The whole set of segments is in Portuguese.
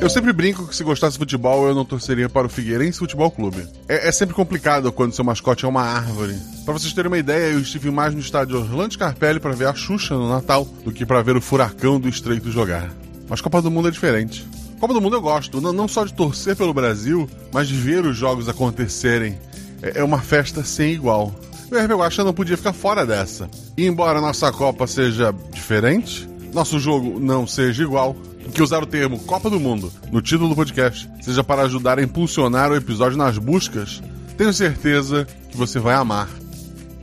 Eu sempre brinco que se gostasse de futebol eu não torceria para o Figueirense Futebol Clube. É, é sempre complicado quando seu mascote é uma árvore. Para vocês terem uma ideia, eu estive mais no estádio Orlando Scarpelli para ver a Xuxa no Natal do que para ver o Furacão do Estreito jogar. Mas Copa do Mundo é diferente. Copa do Mundo eu gosto, não, só de torcer pelo Brasil, mas de ver os jogos acontecerem. É, é uma festa sem igual. O RB Guaxa não podia ficar fora dessa. E embora nossa Copa seja diferente, nosso jogo não seja igual, que usar o termo Copa do Mundo no título do podcast seja para ajudar a impulsionar o episódio nas buscas, tenho certeza que você vai amar.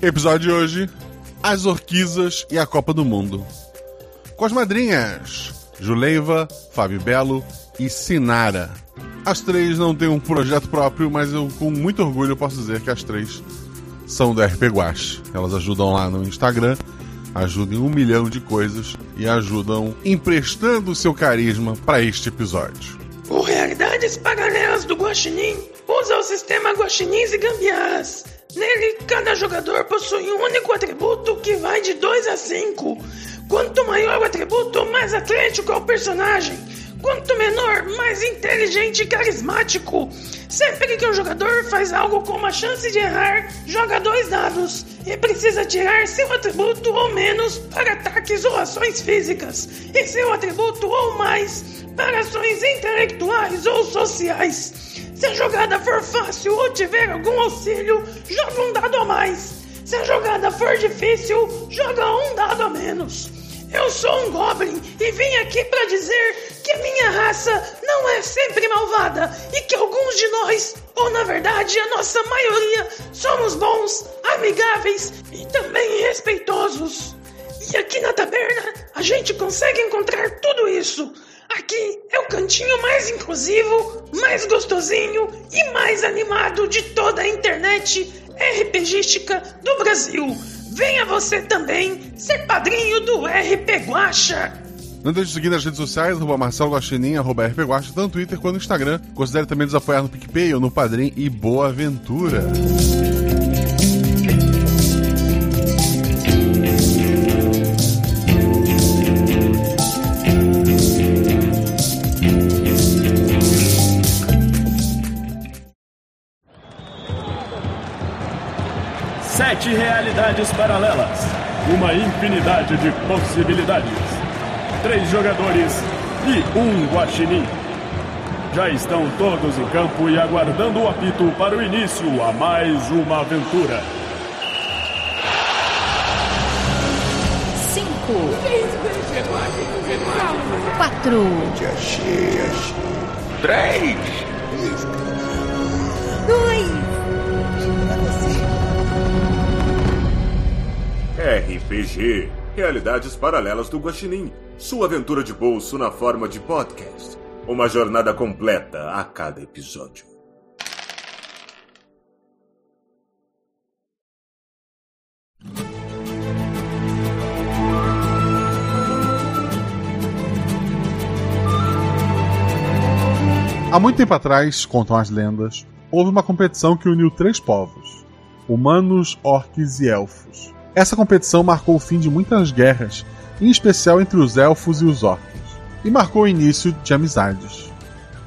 Episódio de hoje: As Orquisas e a Copa do Mundo. Com as madrinhas Juleiva, Fábio Belo e Sinara. As três não têm um projeto próprio, mas eu com muito orgulho posso dizer que as três são do RP Guache. Elas ajudam lá no Instagram ajudam em um milhão de coisas e ajudam emprestando seu carisma para este episódio. O Realidades Paralelas do Guaxinim usa o sistema Guaxinins e Gambiarras. Nele, cada jogador possui um único atributo que vai de 2 a 5. Quanto maior o atributo, mais atlético é o personagem. Quanto menor, mais inteligente e carismático. Sempre que um jogador faz algo com uma chance de errar, joga dois dados e precisa tirar seu atributo ou menos para ataques ou ações físicas, e seu atributo ou mais para ações intelectuais ou sociais. Se a jogada for fácil ou tiver algum auxílio, joga um dado a mais. Se a jogada for difícil, joga um dado a menos. Eu sou um Goblin e vim aqui para dizer que a minha raça não é sempre malvada e que alguns de nós, ou na verdade a nossa maioria, somos bons, amigáveis e também respeitosos. E aqui na taberna a gente consegue encontrar tudo isso. Aqui é o cantinho mais inclusivo, mais gostosinho e mais animado de toda a internet RPGística do Brasil. Venha você também ser padrinho do RP Guacha. Não deixe de seguir nas redes sociais, arroba Marcelo Guaxinim, arroba RP Guaxa, tanto no Twitter quanto no Instagram. Considere também nos apoiar no PicPay ou no Padrim e boa aventura! Sete realidades paralelas. Uma infinidade de possibilidades três jogadores e um guaxinim. Já estão todos em campo e aguardando o apito para o início a mais uma aventura. Cinco. Quatro. Três. RPG Realidades Paralelas do Guaxinim sua aventura de bolso na forma de podcast. Uma jornada completa a cada episódio. Há muito tempo atrás, contam as lendas, houve uma competição que uniu três povos: humanos, orques e elfos. Essa competição marcou o fim de muitas guerras em especial entre os elfos e os orcs, e marcou o início de amizades.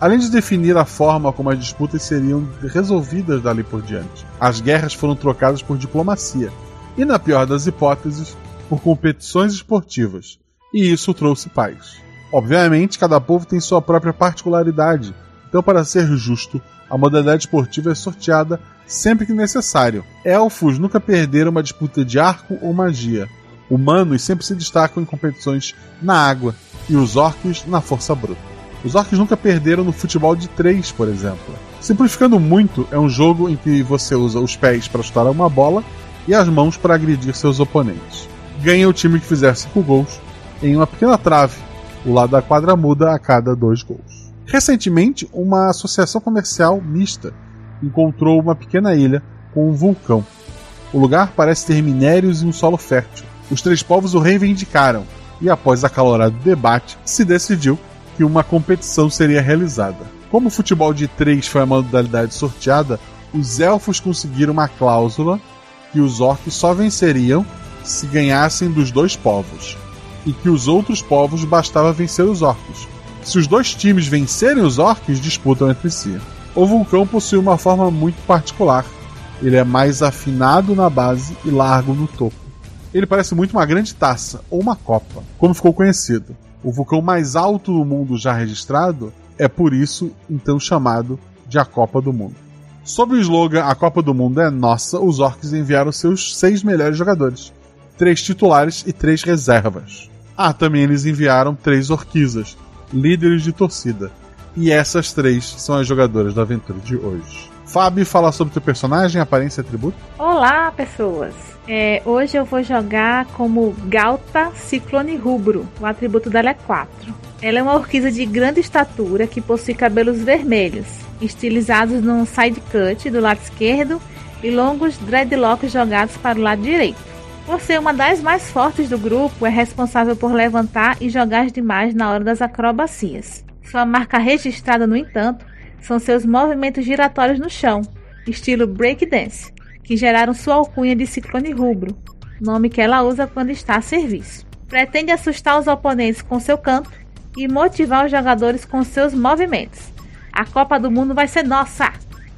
Além de definir a forma como as disputas seriam resolvidas dali por diante, as guerras foram trocadas por diplomacia, e, na pior das hipóteses, por competições esportivas, e isso trouxe paz. Obviamente, cada povo tem sua própria particularidade, então, para ser justo, a modalidade esportiva é sorteada sempre que necessário. Elfos nunca perderam uma disputa de arco ou magia, humanos sempre se destacam em competições na água e os orcs na força bruta. Os orcs nunca perderam no futebol de três, por exemplo. Simplificando muito, é um jogo em que você usa os pés para chutar uma bola e as mãos para agredir seus oponentes. Ganha o time que fizer cinco gols em uma pequena trave. O lado da quadra muda a cada dois gols. Recentemente, uma associação comercial mista encontrou uma pequena ilha com um vulcão. O lugar parece ter minérios e um solo fértil os três povos o reivindicaram, e após acalorado debate, se decidiu que uma competição seria realizada. Como o futebol de três foi a modalidade sorteada, os elfos conseguiram uma cláusula que os orcs só venceriam se ganhassem dos dois povos, e que os outros povos bastava vencer os orcs, Se os dois times vencerem os orcs, disputam entre si. O vulcão possui uma forma muito particular. Ele é mais afinado na base e largo no topo. Ele parece muito uma grande taça ou uma copa, como ficou conhecido. O vulcão mais alto do mundo já registrado é por isso então chamado de a Copa do Mundo. Sob o slogan A Copa do Mundo é Nossa, os orcs enviaram seus seis melhores jogadores, três titulares e três reservas. Ah, também eles enviaram três orquisas, líderes de torcida. E essas três são as jogadoras da aventura de hoje. Fábio, fala sobre teu personagem, aparência e atributo. Olá, pessoas! É, hoje eu vou jogar como Galta Ciclone Rubro. O atributo dela é 4. Ela é uma orquisa de grande estatura que possui cabelos vermelhos, estilizados num side cut do lado esquerdo e longos dreadlocks jogados para o lado direito. Por ser uma das mais fortes do grupo, é responsável por levantar e jogar demais na hora das acrobacias. Sua marca registrada, no entanto, são seus movimentos giratórios no chão, estilo breakdance, que geraram sua alcunha de Ciclone Rubro, nome que ela usa quando está a serviço. Pretende assustar os oponentes com seu canto e motivar os jogadores com seus movimentos. A Copa do Mundo vai ser nossa!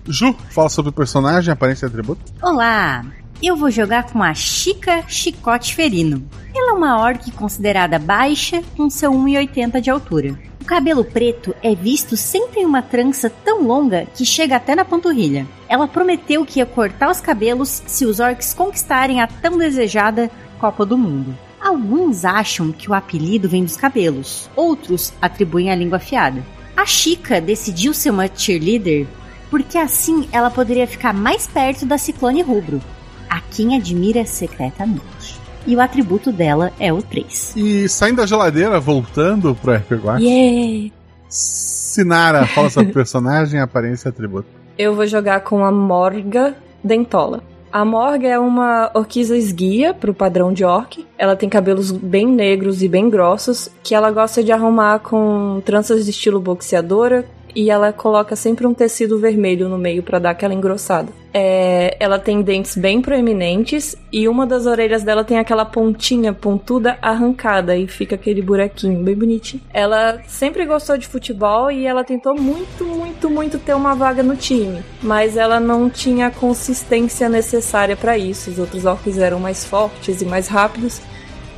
Ju, fala sobre o personagem, aparência e atributo. Olá! Eu vou jogar com a Chica Chicote Ferino. Ela é uma orc considerada baixa, com seu 1,80 de altura. O cabelo preto é visto sempre em uma trança tão longa que chega até na panturrilha. Ela prometeu que ia cortar os cabelos se os orcs conquistarem a tão desejada Copa do Mundo. Alguns acham que o apelido vem dos cabelos, outros atribuem a língua afiada. A Chica decidiu ser uma cheerleader porque assim ela poderia ficar mais perto da Ciclone Rubro, a quem admira secretamente. E o atributo dela é o 3. E saindo da geladeira, voltando pro RPG Yeah! Sinara, fala sobre o personagem, aparência e atributo. Eu vou jogar com a Morga Dentola. A Morga é uma orquisa esguia pro padrão de orc. Ela tem cabelos bem negros e bem grossos, que ela gosta de arrumar com tranças de estilo boxeadora, e ela coloca sempre um tecido vermelho no meio para dar aquela engrossada. É, ela tem dentes bem proeminentes e uma das orelhas dela tem aquela pontinha pontuda arrancada e fica aquele buraquinho bem bonitinho. Ela sempre gostou de futebol e ela tentou muito, muito, muito ter uma vaga no time, mas ela não tinha a consistência necessária para isso. Os outros orcs eram mais fortes e mais rápidos.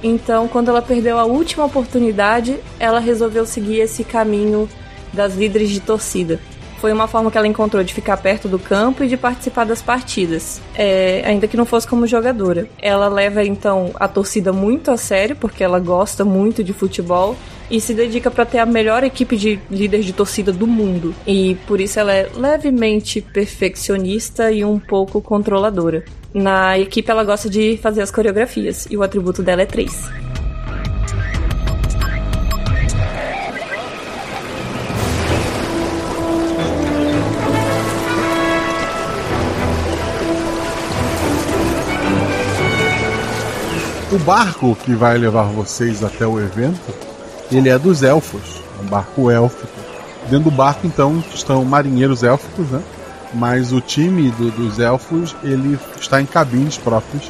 Então, quando ela perdeu a última oportunidade, ela resolveu seguir esse caminho das líderes de torcida. Foi uma forma que ela encontrou de ficar perto do campo e de participar das partidas, é, ainda que não fosse como jogadora. Ela leva então a torcida muito a sério, porque ela gosta muito de futebol e se dedica para ter a melhor equipe de líderes de torcida do mundo. E por isso ela é levemente perfeccionista e um pouco controladora. Na equipe ela gosta de fazer as coreografias e o atributo dela é 3. O barco que vai levar vocês até o evento, ele é dos elfos, um barco élfico. Dentro do barco, então, estão marinheiros élficos, né? Mas o time do, dos elfos, ele está em cabines próprias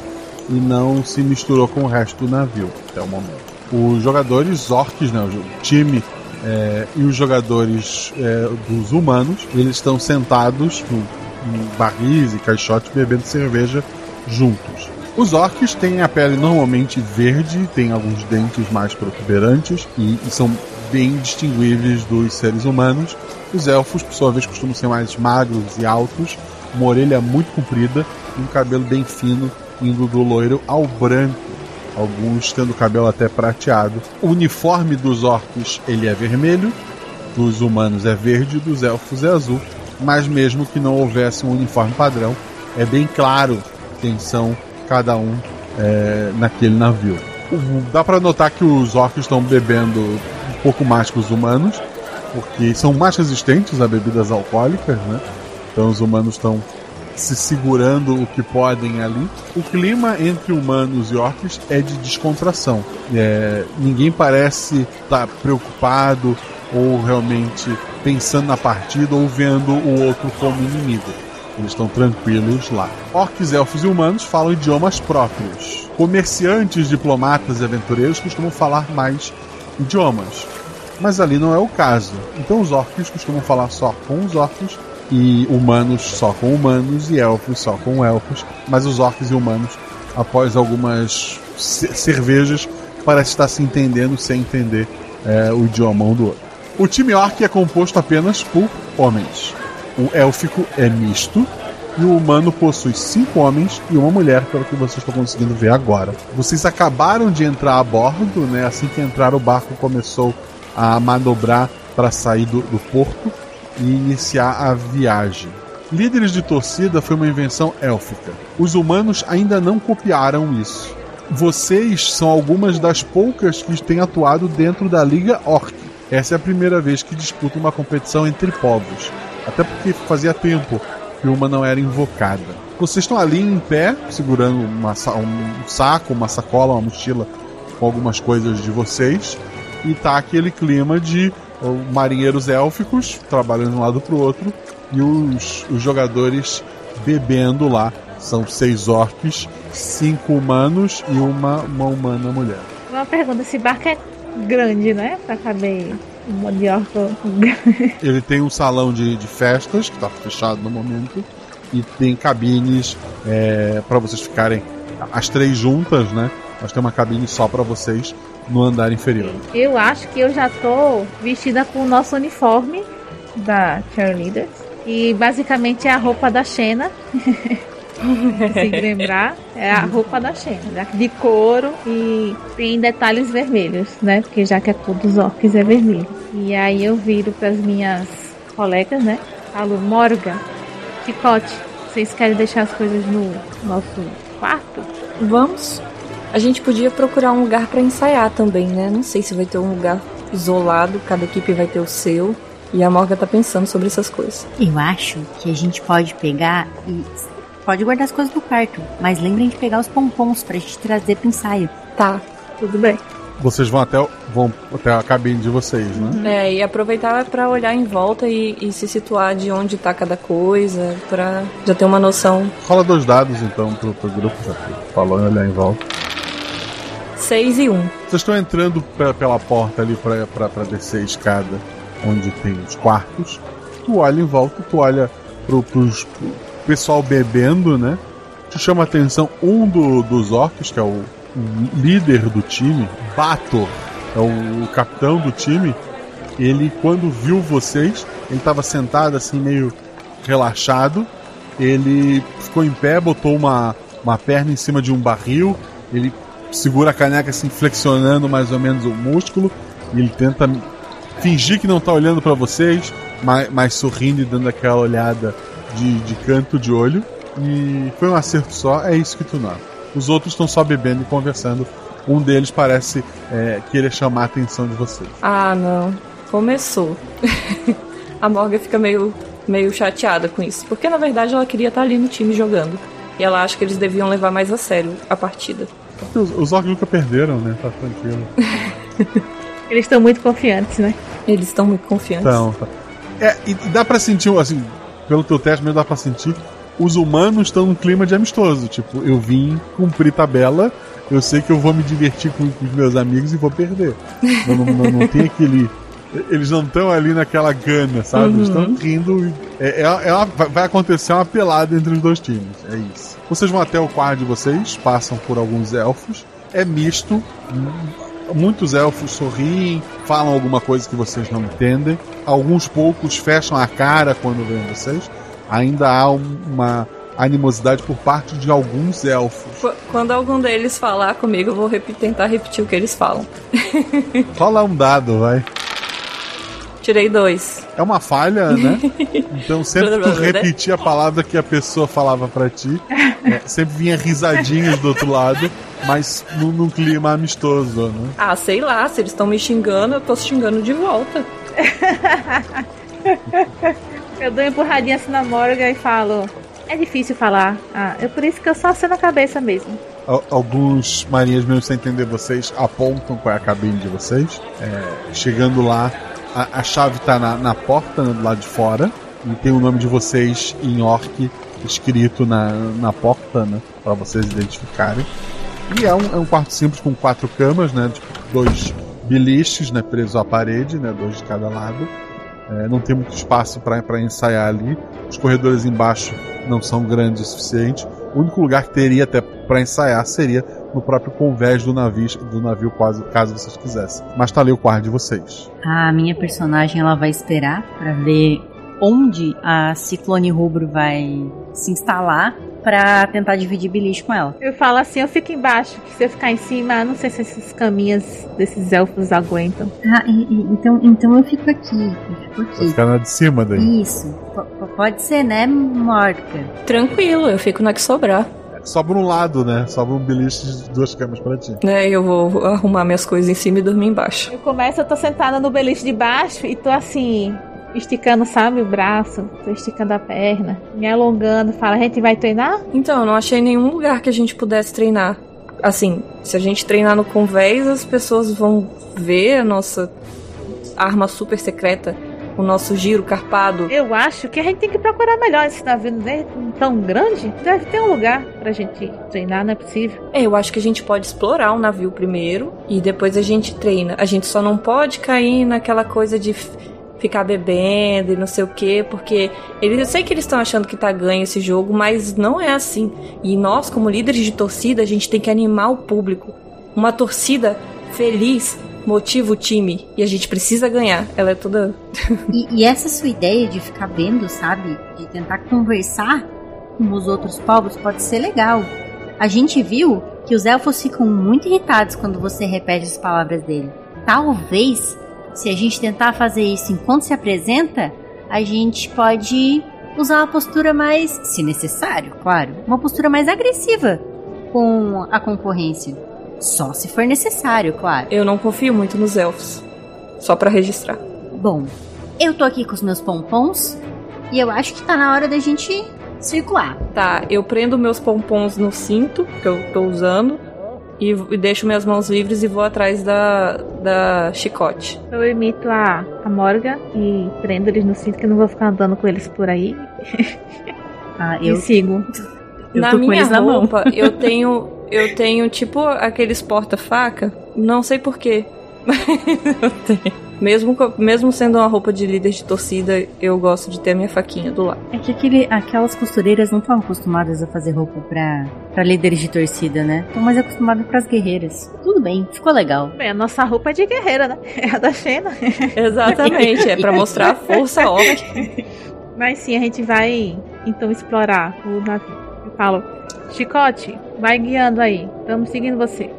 e não se misturou com o resto do navio até o momento. Os jogadores orcs, né? O time é, e os jogadores é, dos humanos, eles estão sentados no, em barris e caixotes bebendo cerveja juntos. Os orcs têm a pele normalmente verde, têm alguns dentes mais protuberantes e, e são bem distinguíveis dos seres humanos. Os elfos, por sua vez, costumam ser mais magros e altos, uma orelha muito comprida e um cabelo bem fino, indo do loiro ao branco, alguns tendo cabelo até prateado. O uniforme dos orcs ele é vermelho, dos humanos é verde, dos elfos é azul, mas mesmo que não houvesse um uniforme padrão, é bem claro quem são cada um é, naquele navio. Dá para notar que os orcs estão bebendo um pouco mais que os humanos, porque são mais resistentes a bebidas alcoólicas, né? Então os humanos estão se segurando o que podem ali. O clima entre humanos e orcs é de descontração. É, ninguém parece estar tá preocupado ou realmente pensando na partida ou vendo o outro como inimigo. Eles estão tranquilos lá. Orcs, elfos e humanos falam idiomas próprios. Comerciantes, diplomatas e aventureiros costumam falar mais idiomas. Mas ali não é o caso. Então os orcs costumam falar só com os orcs e humanos só com humanos e elfos só com elfos. Mas os orcs e humanos, após algumas cervejas, parece estar se entendendo sem entender é, o idioma um do outro. O time orc é composto apenas por homens. O élfico é misto e o humano possui cinco homens e uma mulher, pelo que vocês estão conseguindo ver agora. Vocês acabaram de entrar a bordo, né? Assim que entraram, o barco começou a manobrar para sair do, do porto e iniciar a viagem. Líderes de torcida foi uma invenção élfica. Os humanos ainda não copiaram isso. Vocês são algumas das poucas que têm atuado dentro da Liga Orc. Essa é a primeira vez que disputam uma competição entre povos. Até porque fazia tempo que uma não era invocada. Vocês estão ali em pé, segurando uma, um saco, uma sacola, uma mochila com algumas coisas de vocês. E tá aquele clima de marinheiros élficos trabalhando de um lado pro outro e os, os jogadores bebendo lá. São seis orcs, cinco humanos e uma, uma humana mulher. Uma pergunta: esse barco é grande, né? Pra caber Ele tem um salão de, de festas, que tá fechado no momento, e tem cabines é, para vocês ficarem as três juntas, né? Mas tem uma cabine só para vocês no andar inferior. Eu acho que eu já tô vestida com o nosso uniforme da Cheerleaders. E basicamente é a roupa da Xena. Consegui lembrar. É a roupa da Xena, né? de couro e tem detalhes vermelhos, né? Porque já que a cor dos orcs é vermelho. E aí eu viro para as minhas colegas, né? Falo, Morga, Chicote, vocês querem deixar as coisas no nosso quarto? Vamos. A gente podia procurar um lugar para ensaiar também, né? Não sei se vai ter um lugar isolado, cada equipe vai ter o seu. E a Morga tá pensando sobre essas coisas. Eu acho que a gente pode pegar e. Pode guardar as coisas no quarto, mas lembrem de pegar os pompons pra gente trazer pro ensaio. Tá, tudo bem. Vocês vão até, vão até a cabine de vocês, né? É, e aproveitar para olhar em volta e, e, se situar de onde tá cada coisa, pra já ter uma noção. Rola dois dados então pro, pro grupo, já que falou em olhar em volta. 6 e 1. Um. Vocês estão entrando pela porta ali pra, pra, pra descer a escada onde tem os quartos. Tu olha em volta, tu olha pro, pros, pro pessoal bebendo, né? Te chama a atenção um do, dos orcs, que é o, líder do time, Bato, é o, capitão do time. Ele, quando viu vocês, ele estava sentado assim, meio relaxado. Ele ficou em pé, botou uma, uma perna em cima de um barril. Ele segura a caneca assim, flexionando mais ou menos o músculo. E ele tenta fingir que não tá olhando para vocês, mas, mas, sorrindo e dando aquela olhada de, de canto de olho. E foi um acerto só, é isso que tu nota. Os outros estão só bebendo e conversando. Um deles parece é, querer chamar a atenção de vocês. Ah, não. Começou. a Morgan fica meio, meio chateada com isso. Porque na verdade ela queria estar ali no time jogando. E ela acha que eles deviam levar mais a sério a partida. Os, os orcs nunca perderam, né? Tá tranquilo. Eles estão muito confiantes, né? Eles estão muito confiantes. Então, tá. É, e dá pra sentir, assim, pelo teu teste mesmo dá pra sentir. Os humanos estão num clima de amistoso. Tipo, eu vim cumprir tabela, eu sei que eu vou me divertir com, com os meus amigos e vou perder. Não, não, não, não tem aquele. Eles não estão ali naquela gana, sabe? Eles estão uhum. rindo. É, é, é uma, vai acontecer uma pelada entre os dois times. É isso. Vocês vão até o quarto de vocês, passam por alguns elfos. É misto Muitos elfos sorriem, falam alguma coisa que vocês não entendem. Alguns poucos fecham a cara quando veem vocês. Ainda há uma animosidade por parte de alguns elfos. Quando algum deles falar comigo, eu vou tentar repetir o que eles falam. Rola um dado, vai. Tirei dois. É uma falha, né? Então sempre que tu repetir a palavra que a pessoa falava para ti, é, sempre vinha risadinhas do outro lado, mas num, num clima amistoso, né? Ah, sei lá, se eles estão me xingando, eu tô xingando de volta. eu dou uma empurradinha assim na Morgan e falo. É difícil falar. Ah, é por isso que eu só assino a cabeça mesmo. Alguns marinheiros, mesmo sem entender vocês, apontam qual é a cabine de vocês. É, chegando lá, a, a chave está na, na, porta, né, do lado de fora, e tem o nome de vocês em orc escrito na, na porta, né? Para vocês identificarem. E é um, é um quarto simples com quatro camas, né? Tipo, dois beliches, né, presos à parede, né, dois de cada lado. É, não tem muito espaço para ensaiar ali. Os corredores embaixo não são grandes o suficiente. O único lugar que teria até para ensaiar seria no próprio convés do navio, do navio caso, caso vocês quisessem. Mas tá ali o quarto de vocês. A minha personagem ela vai esperar para ver onde a Ciclone Rubro vai se instalar para tentar dividir beliche com ela. Eu falo assim, eu fico embaixo, que se eu ficar em cima, não sei se esses caminhos desses elfos aguentam. Ah, e, e, então, então eu fico aqui, eu fico aqui. Vai ficar na de cima daí. Isso, P pode ser, né, Morca? Tranquilo, eu fico na que sobrar. Sobra um lado, né? Sobra um beliche de duas camas pra ti. É, eu vou arrumar minhas coisas em cima e dormir embaixo. Eu começo, eu tô sentada no beliche de baixo e tô assim, esticando, sabe, o braço, tô esticando a perna, me alongando. Fala, a gente vai treinar? Então, eu não achei nenhum lugar que a gente pudesse treinar. Assim, se a gente treinar no convés, as pessoas vão ver a nossa arma super secreta, o nosso giro carpado. Eu acho que a gente tem que procurar melhor esse navio, não é tão grande? Deve ter um lugar pra gente treinar, não é possível. É, eu acho que a gente pode explorar o navio primeiro e depois a gente treina. A gente só não pode cair naquela coisa de ficar bebendo e não sei o que, porque eles, eu sei que eles estão achando que tá ganho esse jogo, mas não é assim. E nós, como líderes de torcida, a gente tem que animar o público. Uma torcida feliz motiva o time e a gente precisa ganhar. Ela é toda. e, e essa sua ideia de ficar vendo, sabe? De tentar conversar com os outros povos pode ser legal. A gente viu que os elfos ficam muito irritados quando você repete as palavras dele. Talvez se a gente tentar fazer isso enquanto se apresenta, a gente pode usar uma postura mais, se necessário, claro, uma postura mais agressiva com a concorrência. Só se for necessário, claro. Eu não confio muito nos elfos. Só para registrar. Bom, eu tô aqui com os meus pompons e eu acho que tá na hora da gente circular. Tá, eu prendo meus pompons no cinto que eu tô usando e, e, deixo minhas mãos livres e vou atrás da, da chicote. Eu imito a, a Morga e prendo eles no cinto que eu não vou ficar andando com eles por aí. Ah, eu e sigo. Eu na minha roupa, eu tenho eu tenho tipo aqueles porta-faca, não sei porquê. Mas eu tenho. Mesmo, mesmo sendo uma roupa de líder de torcida, eu gosto de ter a minha faquinha do lado. É que aquele, aquelas costureiras não estão acostumadas a fazer roupa pra, pra líderes de torcida, né? Estão mais acostumadas pras guerreiras. Tudo bem, ficou legal. Bem, a nossa roupa é de guerreira, né? É a da Xena. Exatamente, é pra mostrar a força óbvia. Mas sim, a gente vai então explorar o navio. Eu falo, Chicote, vai guiando aí. Estamos seguindo você.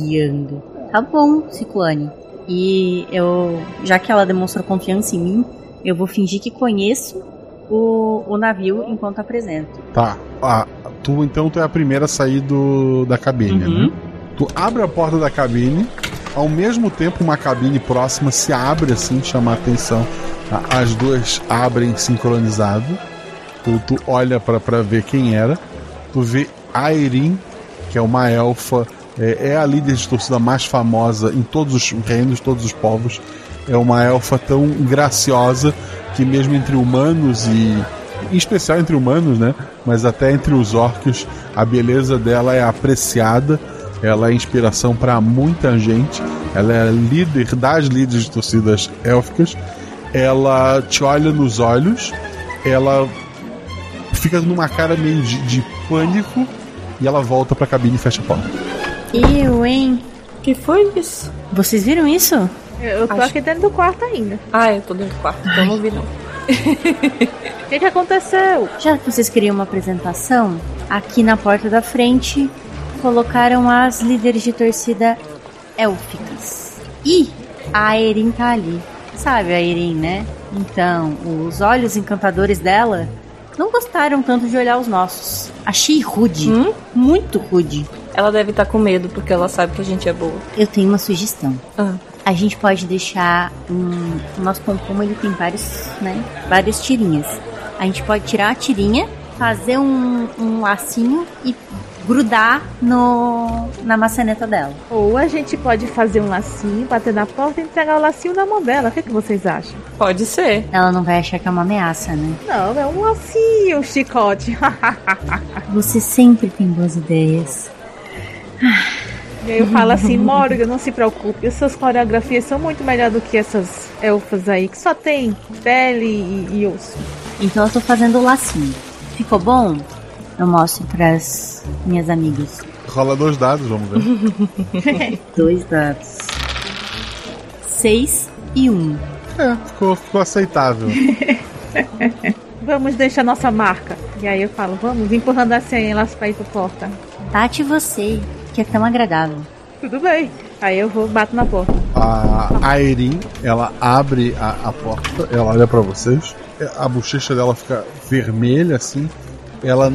Guiando. Tá bom, Ciclone. E eu, já que ela demonstrou confiança em mim, eu vou fingir que conheço o, o navio enquanto apresento. Tá. Ah, tu então tu é a primeira a sair do, da cabine, uhum. né? Tu abre a porta da cabine, ao mesmo tempo uma cabine próxima se abre assim, chama a atenção. As duas abrem sincronizado. Tu, tu olha para ver quem era. Tu vê Airin, que é uma elfa é, é, a líder de torcida mais famosa em todos os reinos, todos os povos. É uma elfa tão graciosa que mesmo entre humanos e em especial entre humanos, né? Mas até entre os orcs, a beleza dela é apreciada. Ela é inspiração para muita gente. Ela é líder das líderes de torcidas élficas. Ela te olha nos olhos. Ela fica numa cara meio de, de pânico e ela volta para a cabine e fecha a porta. Eu, hein? que foi isso? Vocês viram isso? Eu, eu tô Acho... aqui dentro do quarto ainda. Ah, eu tô dentro do quarto, então não vi não. O que, que aconteceu? Já que vocês queriam uma apresentação, aqui na porta da frente colocaram as líderes de torcida élficas. E a Erin tá ali. Sabe a Erin, né? Então, os olhos encantadores dela não gostaram tanto de olhar os nossos. Achei rude. Hum? Muito rude. Ela deve estar tá com medo porque ela sabe que a gente é boa. Eu tenho uma sugestão. Ah. A gente pode deixar um, o nosso pompom ele tem vários, né, várias tirinhas. A gente pode tirar a tirinha, fazer um, um lacinho e grudar no, na maçaneta dela. Ou a gente pode fazer um lacinho, bater na porta e entregar o lacinho na mão dela. O que, que vocês acham? Pode ser. Ela não vai achar que é uma ameaça, né? Não, é um lacinho, um chicote. Você sempre tem boas ideias. E aí eu falo assim, Morgan, não se preocupe, as suas coreografias são muito melhor do que essas elfas aí, que só tem pele e, e osso. Então eu tô fazendo o lacinho. Ficou bom? Eu mostro pras minhas amigas. Rola dois dados, vamos ver. Dois dados. Seis e um. é, ficou, ficou aceitável. Vamos deixar nossa marca. E aí eu falo, vamos, empurrando assim elas pra ir pra porta. Bate você, que é tão agradável. Tudo bem. Aí eu vou, bato na porta. A Airin, ela abre a, a porta, ela olha pra vocês, a bochecha dela fica vermelha assim, ela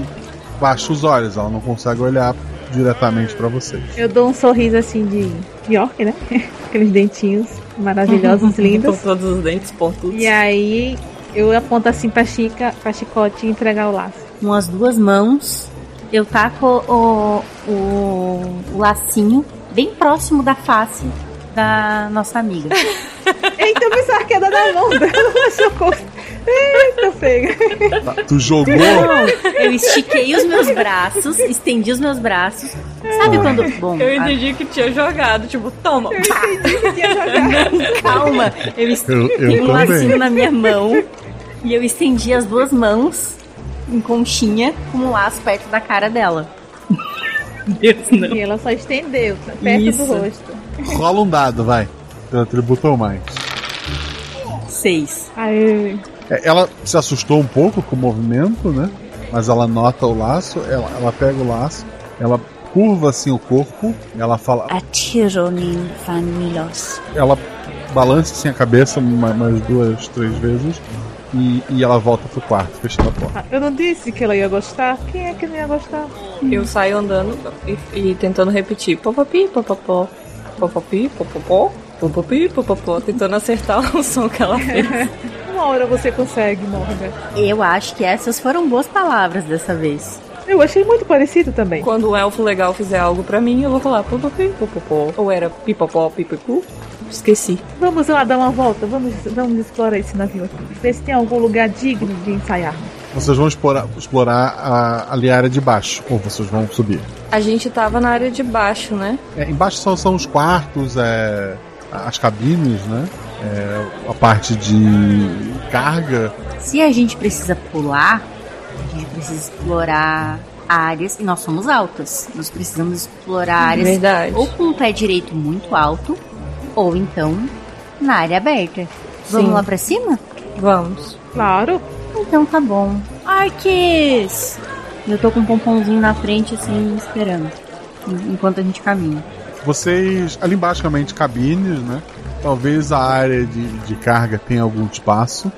baixa os olhos, ela não consegue olhar diretamente pra vocês. Eu dou um sorriso assim de York, né? Aqueles dentinhos maravilhosos, Com lindos. todos os dentes pontudos. E aí eu aponto assim pra Chica, pra Chicote e entregar o laço. Com as duas mãos, eu taco o, o, o lacinho bem próximo da face da nossa amiga. Eita, eu pensava que ia dar na mão dela. Socorro. Eita, pega. Tá, tu jogou, Não, eu estiquei os meus braços, estendi os meus braços. Sabe quando. Bom, Eu a- entendi que tinha jogado, tipo, toma. pá. calma, eu estendi eu, eu um também. lacinho na minha mão e eu estendi as duas mãos em conchinha com um laço perto da cara dela. Deus não. E ela só estendeu, tá perto Isso. do rosto. rola um dado, vai. Teu atributo ou mais. Seis. Aí, É, Ela se assustou um pouco com o movimento, né? Mas ela nota o laço, ela, ela pega o laço, ela curva assim o corpo, ela fala, Atironin Familos. ela balança assim a cabeça umas duas, três vezes e, e ela volta pro quarto, fechando a porta. ah, eu não disse que ela ia gostar? Quem é que não ia gostar? Eu saio andando e, e tentando repetir. Popopi, popopó. Popopi, popopó. Popopi, popopó. Tentando acertar o som que ela fez. Uma hora você consegue, Morgan. Eu acho que essas foram boas palavras dessa vez. Eu achei muito parecido também. Quando um elfo legal fizer algo pra mim, eu vou falar popopi, popopó. Ou era pipopó, pipipu. Esqueci. Vamos lá dar uma volta, vamos, vamos explorar esse navio aqui. Ver se tem algum lugar digno de ensaiar. Vocês vão explorar, explorar a, ali a área de baixo, ou vocês vão subir. A gente tava na área de baixo, né? É, embaixo são, são os quartos, é, as cabines, né? É, a parte de carga. Se a gente precisa pular, a gente precisa explorar áreas. E nós somos altas. Nós precisamos explorar áreas Verdade. ou com o pé direito muito alto, ou então na área aberta. Vamos Sim. lá pra cima? Vamos. Claro. Então tá bom. Arques! Eu tô com um pomponzinho na frente, assim, esperando. en- Enquanto a gente caminha. Vocês, ali embaixo realmente cabines, né? Talvez a área de, de carga tenha algum espaço,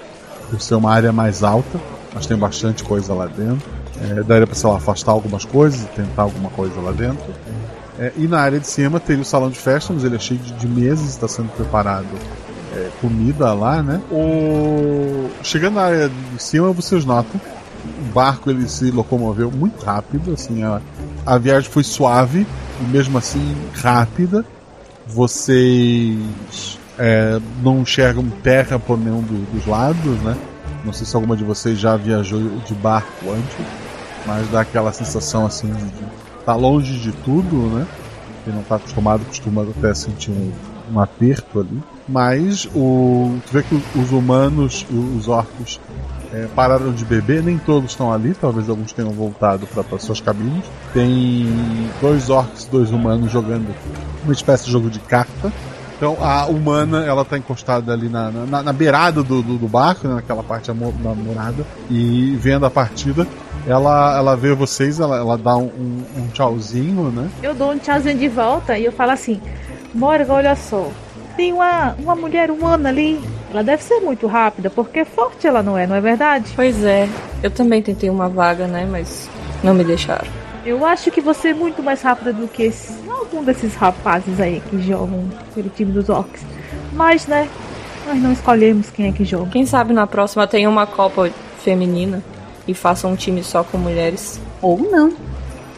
por ser uma área mais alta, mas tem bastante coisa lá dentro. É, daria pra, sei lá, afastar algumas coisas e tentar alguma coisa lá dentro. É, e na área de cima teria o salão de festa, mas ele é cheio de, de mesas, está sendo preparado é, comida lá, né? O... Chegando na área de cima, vocês notam o barco ele se locomoveu muito rápido, assim, a, a viagem foi suave e mesmo assim rápida. Vocês é, não enxergam terra por nenhum do- dos lados, né? Não sei se alguma de vocês já viajou de barco antes, mas dá aquela sensação assim de estar longe de tudo, né? Quem não está acostumado costuma até sentir um, um aperto ali. Mas o, tu vê que os humanos, os orcos, é, pararam de beber, nem todos estão ali, talvez alguns tenham voltado para suas cabines. Tem dois orcs e dois humanos jogando uma espécie de jogo de carta. Então a humana ela tá encostada ali na, na, na beirada do, do, do barco, né, naquela parte da morada, e vendo a partida. Ela, ela vê vocês, ela, ela dá um, um, um tchauzinho, né? Eu dou um tchauzinho de volta e eu falo assim: Morgan, olha só. Tem uma, uma mulher humana ali. Ela deve ser muito rápida, porque forte ela não é, não é verdade? Pois é. Eu também tentei uma vaga, né? Mas não me deixaram. Eu acho que você é muito mais rápida do que esse, algum desses rapazes aí que jogam pelo time dos orcs. Mas, né, nós não escolhemos quem é que joga. Quem sabe na próxima tenha uma Copa feminina e faça um time só com mulheres. Ou não.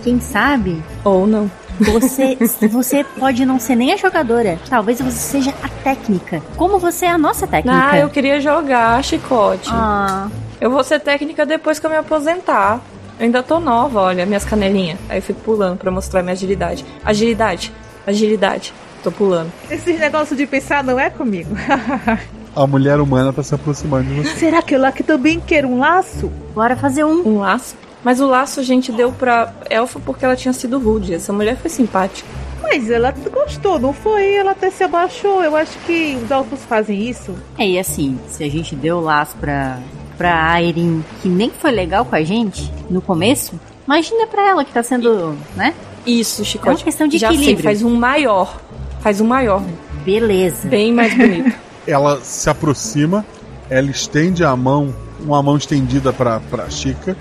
Quem sabe Ou não. você, você pode não ser nem a jogadora. Talvez você seja a técnica. Como você é a nossa técnica. Ah, eu queria jogar chicote. Ah, Eu vou ser técnica depois que eu me aposentar. Eu ainda tô nova, olha, minhas canelinhas. Aí eu fico pulando pra mostrar minha agilidade. Agilidade. Agilidade. Tô pulando. Esse negócio de pensar não é comigo. A mulher humana tá se aproximando de você. Será que eu lá que também quero um laço? Bora fazer um. Um laço. Mas o laço a gente deu pra Elfa porque ela tinha sido rude. Essa mulher foi simpática. Mas ela gostou, não foi? Ela até se abaixou. Eu acho que os elfos fazem isso. É, e assim, se a gente deu o laço pra, pra Airin, que nem foi legal com a gente no começo, imagina pra ela que tá sendo, né? Isso, É chicote. uma questão de Já sei, equilíbrio. faz um maior. Faz um maior. Beleza. Bem mais bonito. Ela se aproxima, ela estende a mão, uma mão estendida pra, pra Chica,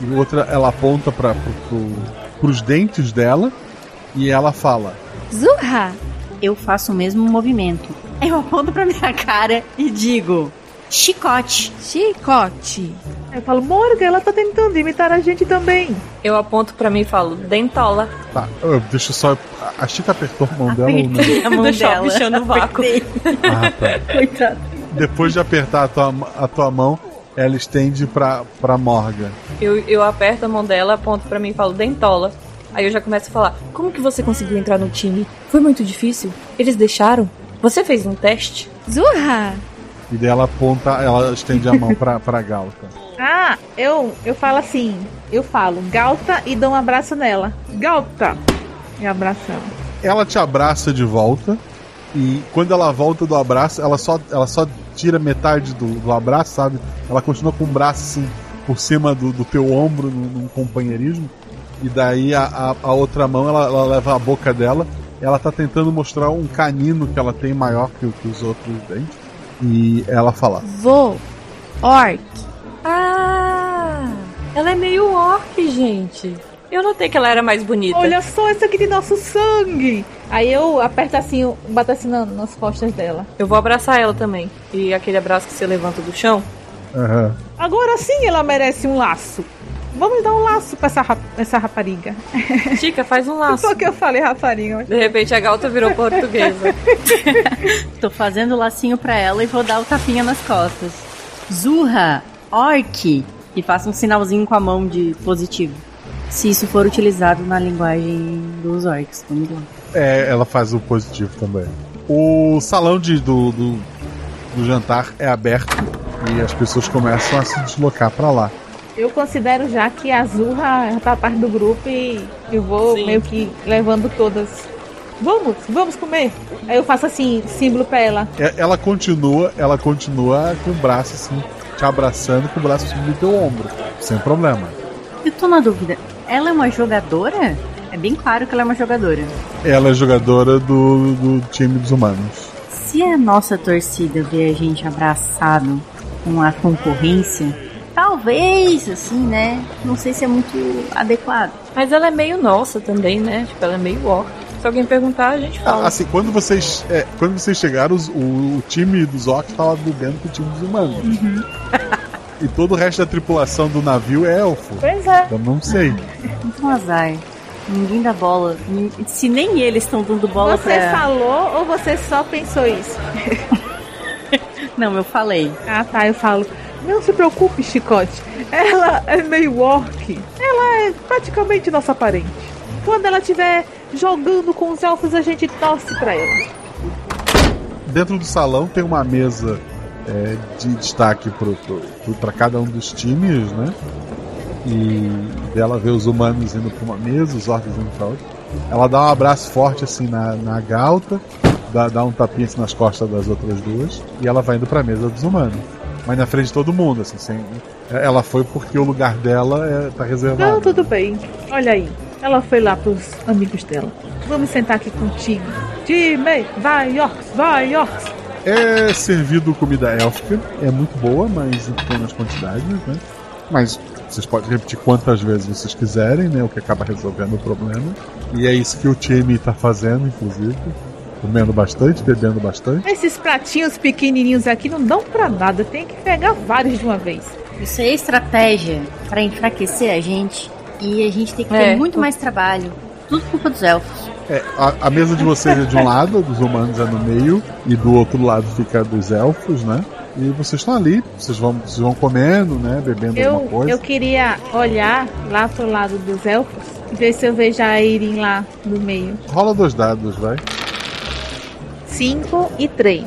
e outra ela aponta para pro, pro, pros dentes dela, e ela fala: Zurra! Eu faço o mesmo movimento. Eu aponto pra minha cara e digo: chicote. Chicote. Aí eu falo, Morgan, ela tá tentando imitar a gente também. Eu aponto pra mim e falo, dentola. Tá, eu- deixa eu só. A Chica apertou a mão dela ou não? A mão o dela. bichão no vácuo. Apertei. Ah, tá. Coitado. Depois de apertar a tua, a tua mão, ela estende pra, pra Morgan. Eu, eu aperto a mão dela, aponto pra mim e falo, dentola. Aí eu já começo a falar, como que você conseguiu entrar no time? Foi muito difícil? Eles deixaram? Você fez um teste? Zurra! E daí ela aponta, ela estende a mão pra, pra Galta. Ah, eu, eu falo assim, eu falo Galta e dou um abraço nela. Galta! E abração. Ela te abraça de volta. E quando ela volta do abraço, ela só, ela só tira metade do, do abraço, sabe? Ela continua com o braço assim por cima do, do teu ombro num, num companheirismo. E daí a, a, a outra mão ela, ela leva a boca dela. Ela tá tentando mostrar um canino que ela tem maior que, o- que os outros dentes. E ela fala: Vou. Orc. Ela é meio orc, gente. Eu notei que ela era mais bonita. Olha só, esse aqui de nosso sangue. Aí eu aperto assim, eu bato assim na- nas costas dela. Eu vou abraçar ela também. E aquele abraço que você levanta do chão. Aham. Agora sim ela merece um laço. Vamos dar um laço pra essa, rap- essa rapariga. Chica, faz um laço. foi que eu falei rapariga. De repente a Galta virou portuguesa. Tô fazendo o lacinho pra ela e vou dar o tapinha nas costas. Zurra, orc. E faço um sinalzinho com a mão de positivo. Se isso for utilizado na linguagem dos orcs. Vamos lá. É, ela faz o positivo também. O salão de, do, do, do jantar é aberto e as pessoas começam a se deslocar pra lá. Eu considero já que a Zurra já tá parte do grupo e eu vou Sim. meio que levando todas. Vamos, vamos comer. Aí eu faço assim, símbolo pra ela. É, Ela continua, ela continua com o braço assim, te abraçando com o braço sobre o teu ombro, sem problema. Eu tô na dúvida. Ela é uma jogadora? É bem claro que ela é uma jogadora. Ela é jogadora do, do time dos humanos. Se a nossa torcida vê a gente abraçado com a concorrência, talvez, assim, né? Não sei se é muito adequado. Mas ela é meio nossa também, né? Tipo, ela é meio orc. Se alguém perguntar, a gente fala. Assim, quando vocês, é, quando vocês chegaram, os- o, o time dos orcs tava bebendo com o time dos humanos. e todo o resto da tripulação do navio é elfo. Pois é. Eu não sei. Então, azar. Ninguém dá bola. Se nem eles estão dando bola Você pra. falou ou você só pensou isso? Não, eu falei. Ah tá, eu falo. Não se preocupe, Chicote. Ela é meio orc. Ela é praticamente nossa parente. Quando ela estiver jogando com os elfos, a gente torce pra ela. Dentro do salão tem uma mesa é, de destaque pra cada um dos times, né? E dela vê os humanos indo pra uma mesa, os orcs indo pra outra. Ela dá um abraço forte assim na, na galta, dá, dá um tapinha assim nas costas das outras duas, e ela vai indo pra mesa dos humanos. Mas na frente de todo mundo, assim, sem, ela foi porque o lugar dela é, tá reservado. Não, tudo bem. Olha aí. Ela foi lá pros amigos dela. Vamos sentar aqui contigo. Time, vai, orcs, vai, orcs. É servido comida élfica, é muito boa, mas em pequenas quantidades, né? Mas vocês podem repetir quantas vezes vocês quiserem, né? O que acaba resolvendo o problema. E é isso que o time tá fazendo, inclusive. Comendo bastante, bebendo bastante. Esses pratinhos pequenininhos aqui não dão pra nada. Tem que pegar vários de uma vez. Isso é estratégia pra enfraquecer a gente. E a gente tem que ter É. muito mais trabalho. Tudo culpa dos elfos. É, a, a mesa de vocês é de um lado, a dos humanos é no meio, e do outro lado fica a dos elfos, né? E vocês estão ali, vocês vão, vocês vão comendo, né? Bebendo Eu, alguma coisa. eu queria olhar lá pro lado dos elfos Vê se eu vejo a Irem lá no meio. Rola dois dados, vai. 5 e 3.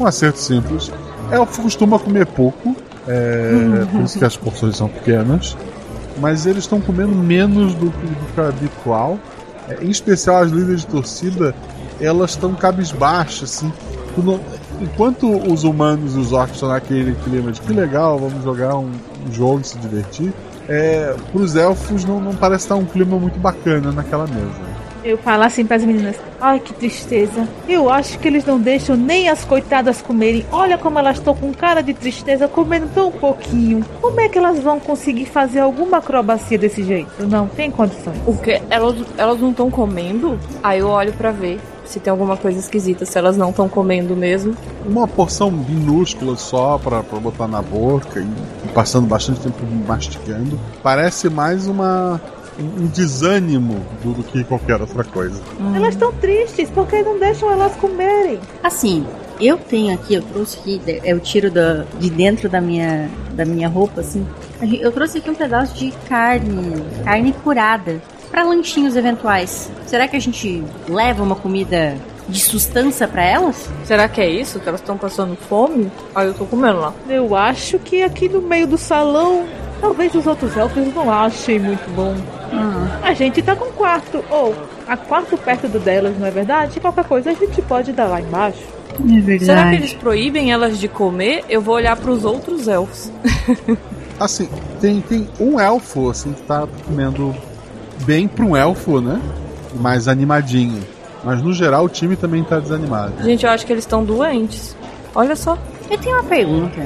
Um acerto simples. Elfo costuma comer pouco, é, por isso que as porções são pequenas. Mas eles estão comendo menos do, que- o habitual. É, em especial as líderes de torcida, elas estão cabisbaixas, assim. Enquanto os humanos e os orcs estão naquele clima de que legal, vamos jogar um, um jogo e se divertir. É, para os elfos não, não parece estar um clima muito bacana naquela mesa. Eu falo assim pras meninas: Ai, que tristeza. Eu acho que eles não deixam nem as coitadas comerem. Olha como elas estão com cara de tristeza, comendo tão pouquinho. Como é que elas vão conseguir fazer alguma acrobacia desse jeito? Não tem condições. O que? Elas, elas não estão comendo? Aí eu olho pra ver se tem alguma coisa esquisita, se elas não estão comendo mesmo. uma porção minúscula só pra, pra botar na boca e, e passando bastante tempo mastigando. Parece mais uma um, um desânimo do, do que qualquer outra coisa. Elas estão tristes porque não deixam elas comerem. Assim, eu tenho aqui, eu trouxe aqui, eu tiro da, de dentro da minha, da minha roupa, assim. Eu trouxe aqui um pedaço de carne, carne curada, para lanchinhos eventuais. Será que a gente leva uma comida de sustância para elas? Será que é isso? Que elas estão passando fome? Aí eu tô comendo lá. Eu acho que aqui no meio do salão, talvez os outros elfos não achem muito bom. A gente tá com quarto, ou a quarto perto do delas, não é verdade? Qualquer coisa a gente pode dar lá embaixo. É verdade. Será que eles proíbem elas de comer? Eu vou olhar pros outros elfos. Assim, tem, tem um elfo assim que tá comendo bem pra um elfo, né? Mais animadinho. Mas no geral o time também tá desanimado. Gente, eu acho que eles estão doentes. Olha só. Eu tenho uma pergunta.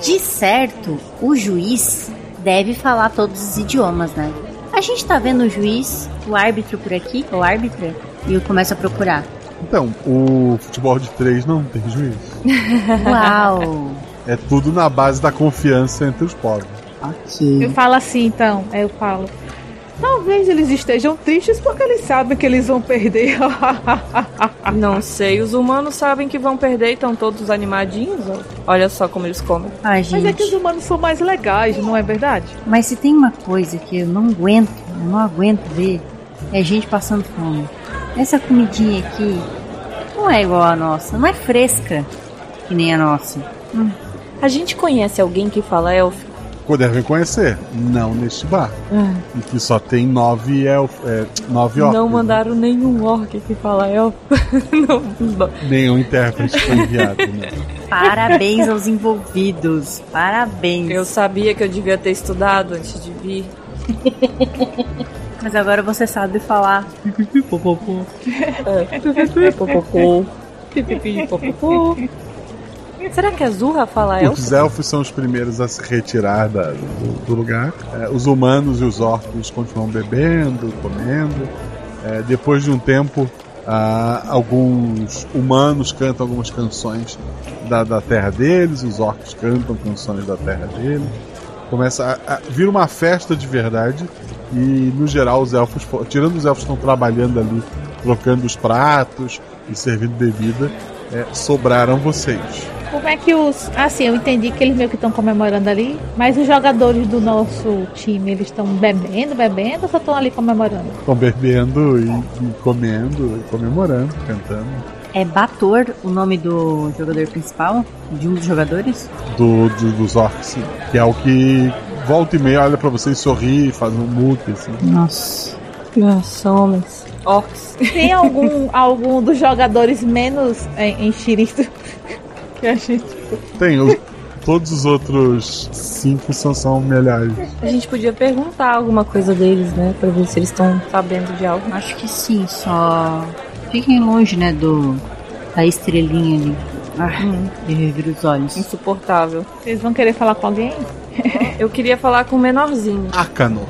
De certo, o juiz deve falar todos os idiomas, né? A gente tá vendo o juiz, o árbitro por aqui, ou árbitra, e eu começo a procurar. Então, o futebol de três não tem juiz. Uau! É tudo na base da confiança entre os povos. ok. Eu falo assim então, aí eu falo. Talvez eles estejam tristes porque eles sabem que eles vão perder. Não sei, os humanos sabem que vão perder e estão todos animadinhos. ó. Olha só como eles comem. Ai, Mas é que os gente. humanos são mais legais, não é verdade? Mas se tem uma coisa que eu não aguento, eu não aguento ver, é gente passando fome. Essa comidinha aqui não é igual a nossa, não é fresca que nem a nossa. A gente conhece alguém que fala elfo? Devem conhecer, não neste bar. Em que só tem nove, elf, é, nove orcs. Não né? mandaram nenhum orc que fala elfo. não, não. Nenhum intérprete foi enviado, né? Parabéns aos envolvidos. Parabéns. Eu sabia que eu devia ter estudado antes de vir. Mas agora você sabe falar. É. Popopô. Pipipi, popopô. Será que a Zurra fala elfo? Os elfos são os primeiros a se retirar da- do, do lugar. É, os humanos e os orcs continuam bebendo, comendo. É, depois de um tempo, ah, alguns humanos cantam algumas canções da, da terra deles, os orcs cantam canções da terra deles. Começa a, a vir uma festa de verdade. E no geral, os elfos, fo- tirando os elfos que estão trabalhando ali, trocando os pratos e servindo bebida, é, sobraram vocês. Como é que os. Assim, eu entendi que eles meio que estão comemorando ali, mas os jogadores do nosso time, eles estão bebendo, bebendo ou só estão ali comemorando? Estão bebendo e, e comendo, e comemorando, cantando. É Bator o nome do jogador principal? De um dos jogadores? Do, do- dos orcs, sim. Que é o que volta e meia olha pra você e sorri, faz um mute, assim. Nossa. Nossa, homens. Orcs. Tem algum, algum dos jogadores menos é, enxerido que a gente. Tem, os- todos os outros cinco são, são melhores. A gente podia perguntar alguma coisa deles, né? Pra ver se eles estão sabendo de algo. Acho que sim, só. Fiquem longe, né, do. Da estrelinha ali. Ah, de rever os olhos. Insuportável. Vocês vão querer falar com alguém? Eu queria falar com o menorzinho. Acanor.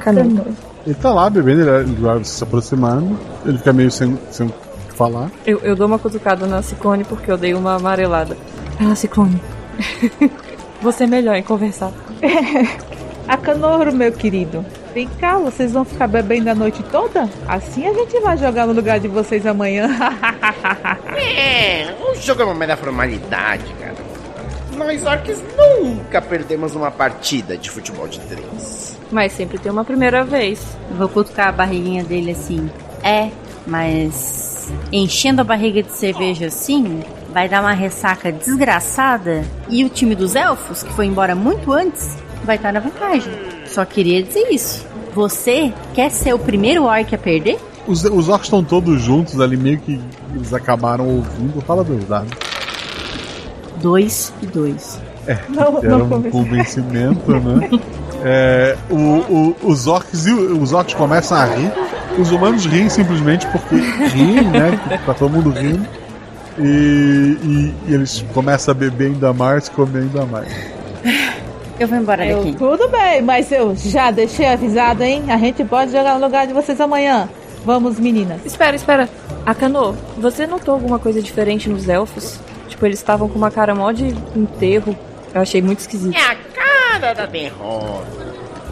Canu. Ele tá lá bebendo, ele, vai se aproximando, ele fica meio sem, sem falar. Eu, eu dou uma cutucada na Ciclone porque eu dei uma amarelada. Ah, Ciclone. Você é melhor em conversar. Acanoro, meu querido. Vem cá, vocês vão ficar bebendo a noite toda? Assim a gente vai jogar no lugar de vocês amanhã. É, o jogo é uma mera formalidade, cara. Nós orcs nunca perdemos uma partida de futebol de três. Mas sempre tem uma primeira vez. Vou cutucar a barriguinha dele assim. É, mas enchendo a barriga de cerveja assim, vai dar uma ressaca desgraçada. E o time dos elfos, que foi embora muito antes, vai estar na vantagem. Só queria dizer isso. Você quer ser o primeiro orc a perder? Os, os orcs estão todos juntos ali, meio que eles acabaram ouvindo. Fala a verdade. Dois e dois. É, Não, era não um convencimento, né? É, o- o- os, orcs e os orcs começam a rir. Os humanos riem simplesmente porque riem, né? Tá todo mundo rindo. E, e- e eles começam a beber ainda mais, comer ainda mais. Eu vou embora Eu, daqui. tudo bem, mas eu já deixei avisado, hein? A gente pode jogar no lugar de vocês amanhã. Vamos, meninas. Espera, espera. Akano, você notou alguma coisa diferente nos elfos? Tipo, eles estavam com uma cara mó de enterro. Eu achei muito esquisito. É a cara da derrota.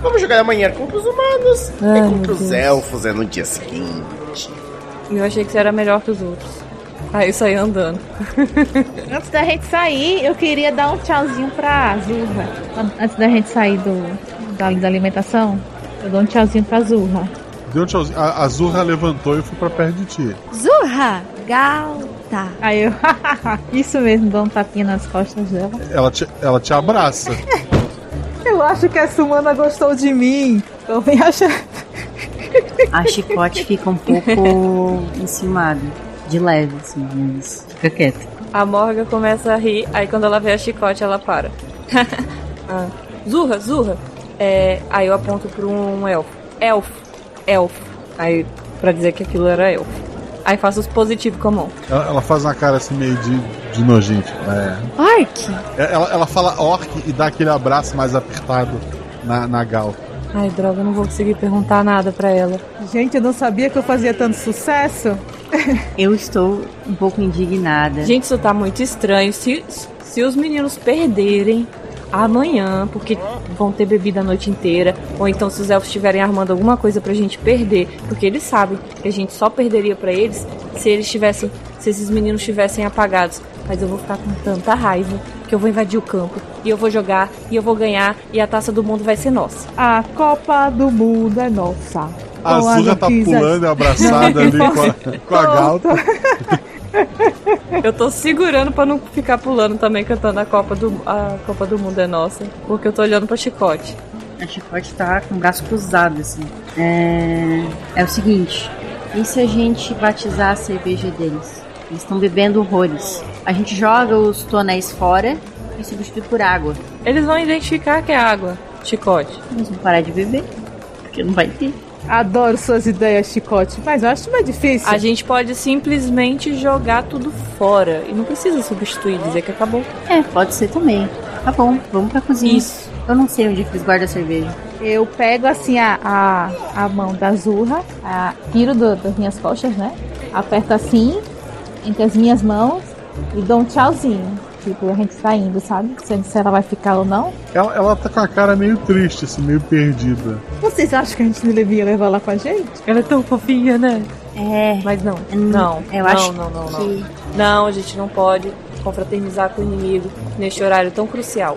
Vamos jogar amanhã contra os humanos Ai, e meu contra os Deus. elfos é no dia seguinte. E eu achei que você era melhor que os outros. Aí eu saí andando. Antes da gente sair, eu queria dar um tchauzinho pra Zurra. An- Antes da gente sair do, da, da alimentação, eu dou um tchauzinho pra Zurra. Deu um tchauzinho. A, a Zurra levantou e foi pra perto de ti. Zurra, Galta. Aí eu, isso mesmo, dou um tapinha nas costas dela. Ela te, ela te abraça. Eu acho que essa humana gostou de mim. Tô bem achando. A chicote fica um pouco enciumada. De leve, assim, mas fica quieta. A Morga começa a rir, aí quando ela vê a chicote, ela para. Ah, Zurra, Zurra. É, aí eu aponto pra um elfo. Elfo, elfo. Aí, pra dizer que aquilo era elfo. Aí faço os positivos com a mão. Ela, ela faz uma cara assim meio de, de nojento. É. Orc. Ela, ela fala orc e dá aquele abraço mais apertado na, na gal. Ai, droga, eu não vou conseguir perguntar nada pra ela. Gente, eu não sabia que eu fazia tanto sucesso. Eu estou um pouco indignada. Gente, isso tá muito estranho. Se, se os meninos perderem amanhã, porque vão ter bebida a noite inteira, ou então se os elfos estiverem armando alguma coisa pra gente perder, porque eles sabem que a gente só perderia pra eles se eles tivessem, se esses meninos estivessem apagados. Mas eu vou ficar com tanta raiva que eu vou invadir o campo e eu vou jogar e eu vou ganhar e a taça do mundo vai ser nossa. A Copa do Mundo é nossa. A Com Zurra tá pulando e abraçada ali com a, com a galta. Eu tô segurando pra não ficar pulando também cantando a Copa do a Copa do Mundo é nossa, porque eu tô olhando pra chicote. A chicote tá com o braço cruzado, assim. É, é o seguinte: e se a gente batizar a cerveja deles? Eles estão bebendo horrores. A gente joga os tonéis fora e substitui por água. Eles vão identificar que é água, chicote. Eles vão parar de beber, porque não vai ter. Adoro suas ideias, Chicote, mas eu acho mais difícil. A gente pode simplesmente jogar tudo fora e não precisa substituir, dizer que acabou. É, pode ser também. Tá bom, vamos pra cozinha. Isso. Eu não sei onde eles guardam a cerveja. Eu pego assim a, a, a mão da Zurra, a, tiro do- das minhas costas, né? Aperto assim, entre as minhas mãos e dou um tchauzinho. Tipo, a gente saindo, sabe? Se, se ela vai ficar ou não. Ela, ela tá com a cara meio triste, assim, meio perdida. Vocês acham que a gente devia levar ela com a gente? Ela é tão fofinha, né? É. Mas não. Hum, Não. eu não, acho não, não, não. que- Não, a gente não pode confraternizar com o inimigo neste horário tão crucial.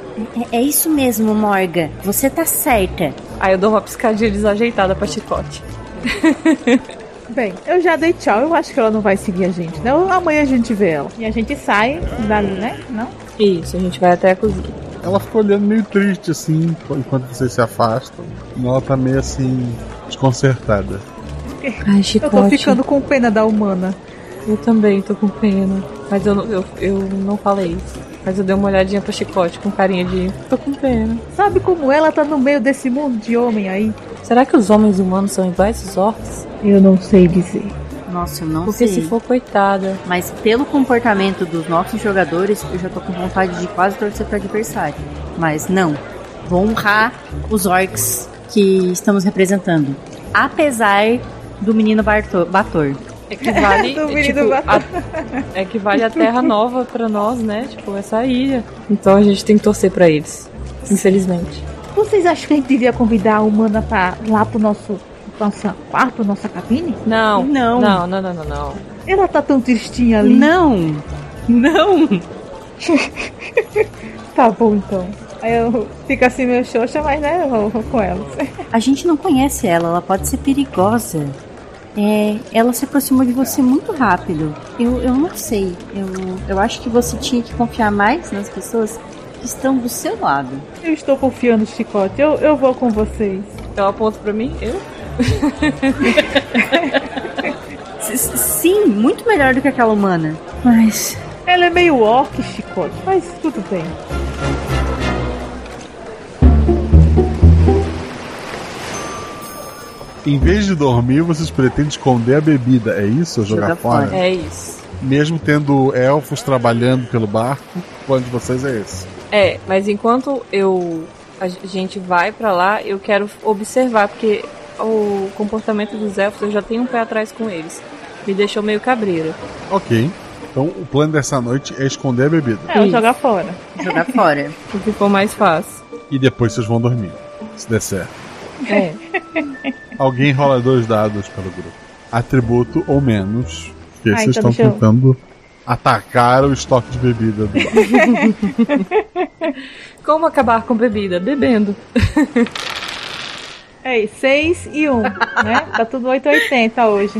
É, é isso mesmo, Morga. Você tá certa. Aí eu dou uma piscadinha desajeitada pra chicote. Bem, eu já dei tchau. Eu acho que ela não vai seguir a gente, né? Amanhã a gente vê ela. E a gente sai dali, né? Não? Isso, a gente vai até a cozinha. Ela ficou olhando meio triste, assim, enquanto vocês se afastam. E ela tá meio assim, desconcertada. Ai, Eu tô ficando com pena da humana. Eu também tô com pena. Mas eu, não- eu, eu não falei isso. Mas eu dei uma olhadinha pra chicote com carinha de. Tô com pena. Sabe como ela tá no meio desse mundo de homem aí? Será que os homens humanos são iguais aos orcs? Eu não sei dizer. Nossa, eu não Porque sei. se for coitada. Mas pelo comportamento dos nossos jogadores, eu já tô com vontade de quase torcer pro adversário. Mas não. Vou honrar os orcs que estamos representando. Apesar do menino Bator. Equivale, Do menino tipo, Bator. a, equivale a terra nova pra nós, né? Tipo, essa ilha. Então a gente tem que torcer pra eles. Infelizmente. Vocês acham que a gente devia convidar a humana pra, lá pro nosso, nosso quarto, nossa cabine? Não. Não. Não, não, não, não, não. Ela tá tão tristinha ali. Não! Não! Tá bom então. Aí eu fico assim meio xoxa, mas né, eu vou com elas. A gente não conhece ela, ela pode ser perigosa. É, ela se aproximou de você muito rápido. Eu, eu não sei. Eu, eu acho que você tinha que confiar mais nas pessoas estão do seu lado. Eu estou confiando, Chicote. Eu, eu vou com vocês. Então aponta pra mim, eu? Sim, muito melhor do que aquela humana. Mas Ela é meio orc, Chicote, mas tudo bem. Em vez de dormir, vocês pretendem esconder a bebida, é isso? Ou jogar, Jogar fora? fora. É isso. Mesmo tendo elfos trabalhando pelo barco, o plano de vocês é esse. É, mas enquanto eu a gente vai pra lá, eu quero observar porque o comportamento dos elfos eu já tenho um pé atrás com eles. Me deixou meio cabreira. Ok. Então o plano dessa noite é esconder a bebida. É, jogar fora. jogar fora. O que for mais fácil. E depois vocês vão dormir. Se der certo. É. Alguém rola dois dados pelo grupo. Atributo ou menos. Porque Ah, vocês então estão tentando atacar o estoque de bebida do bar. Como acabar com bebida? Bebendo. É isso, 6 e 1, um, né? Tá tudo 880 hoje.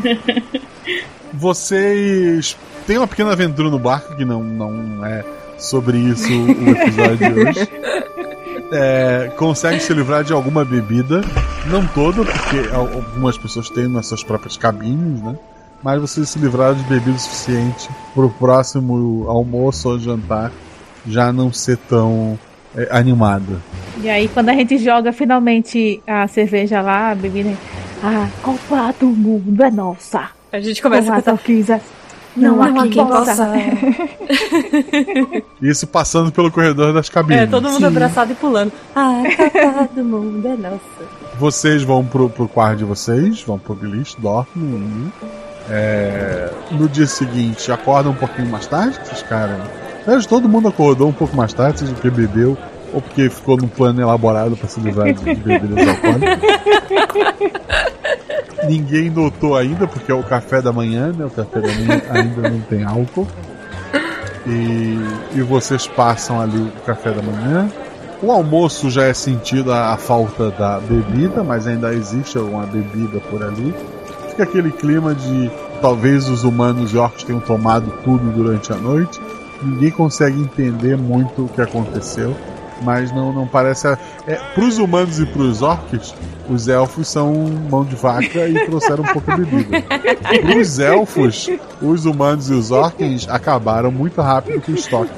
Vocês têm uma pequena aventura no barco, que não, não é sobre isso o episódio de hoje. É, consegue se livrar de alguma bebida, não toda, porque al- algumas pessoas têm nas suas próprias cabines, né? Mas vocês se livraram de bebida suficiente para o próximo almoço ou jantar já não ser tão é, animada. E aí, quando a gente joga finalmente a cerveja lá, a bebida. A Copa do Mundo é nossa. A gente começa a cantar. orquídeas. Não, há quem possa. Isso passando pelo corredor das cabines. É, todo mundo abraçado e pulando. Ah, Copa do mundo é nossa. Vocês vão pro, pro quarto de vocês, vão pro beliche, dormem. É, no dia seguinte, acordam um pouquinho mais tarde, esses caras. Todo mundo acordou um pouco mais tarde, seja porque bebeu ou porque ficou num plano elaborado para se livrar de, de bebidas alcoólicas. Ninguém notou ainda, porque é o café da manhã, né? O café da manhã ainda não tem álcool. E, e vocês passam ali o café da manhã. O almoço já é sentido a, a falta da bebida, mas ainda existe alguma bebida por ali. Fica aquele clima de talvez os humanos e orcs tenham tomado tudo durante a noite. Ninguém consegue entender muito o que aconteceu, mas não, não parece. A... É, para os humanos e para os orcs, os elfos são mão de vaca e trouxeram um pouco de bebida. Para os elfos, os humanos e os orcs acabaram muito rápido com o estoque,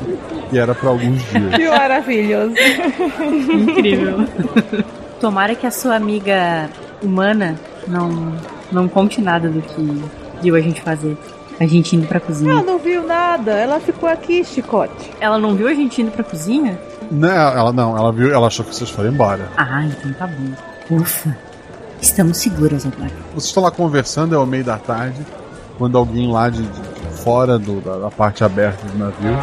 que era para alguns dias. Que maravilhoso. Incrível. Tomara que a sua amiga humana não, não conte nada do que viu a gente fazer. A gente indo pra cozinha. Ela não viu nada, ela ficou aqui, chicote. Ela não viu a gente indo pra cozinha? Não, ela não, ela viu, ela achou que vocês foram embora. Ah, então tá bom. Ufa. Estamos seguras agora. Vocês estão lá conversando, é o meio da tarde, quando alguém lá de, de fora do- da, da parte aberta do navio.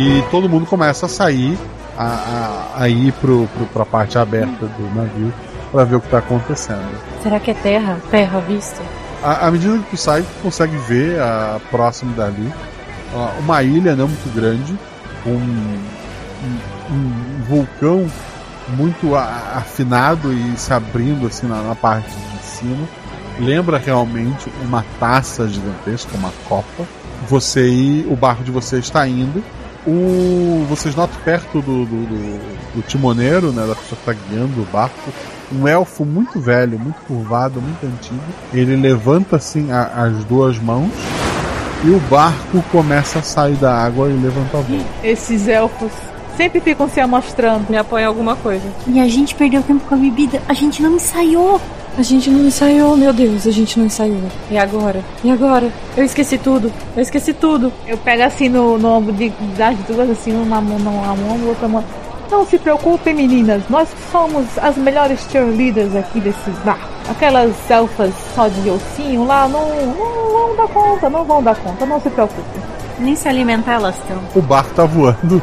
E todo mundo começa a sair, a, a, a ir pro, pro, pra parte aberta do navio para ver o que está acontecendo. Será que é terra? Terra à vista? À, à medida que tu sai, tu consegue ver a, próximo dali uma ilha não muito grande, um, um- um vulcão muito a- afinado e se abrindo assim na, na parte de cima. Lembra realmente uma taça gigantesca, uma copa. Você o barco de vocês está indo. O, vocês notam perto do, do, do- do timoneiro, né, da pessoa que está guiando o barco, um elfo muito velho, muito curvado, muito antigo. Ele levanta assim a- as duas mãos e o barco começa a sair da água e levanta a voo. Esses elfos sempre ficam se amostrando. Me apoia alguma coisa. E a gente perdeu tempo com a bebida. A gente não ensaiou. A gente não ensaiou, meu Deus, a gente não ensaiou. E agora? E agora? Eu esqueci tudo. Eu esqueci tudo. Eu pego assim no, no ombro de, das duas, assim, uma mão numa mão, outra mão. Não se preocupem, meninas. Nós somos as melhores cheerleaders aqui desse bar. Aquelas elfas só de ossinho lá não, não vão dar conta, não vão dar conta. Não se preocupem. Nem se alimentar elas estão. O barco tá voando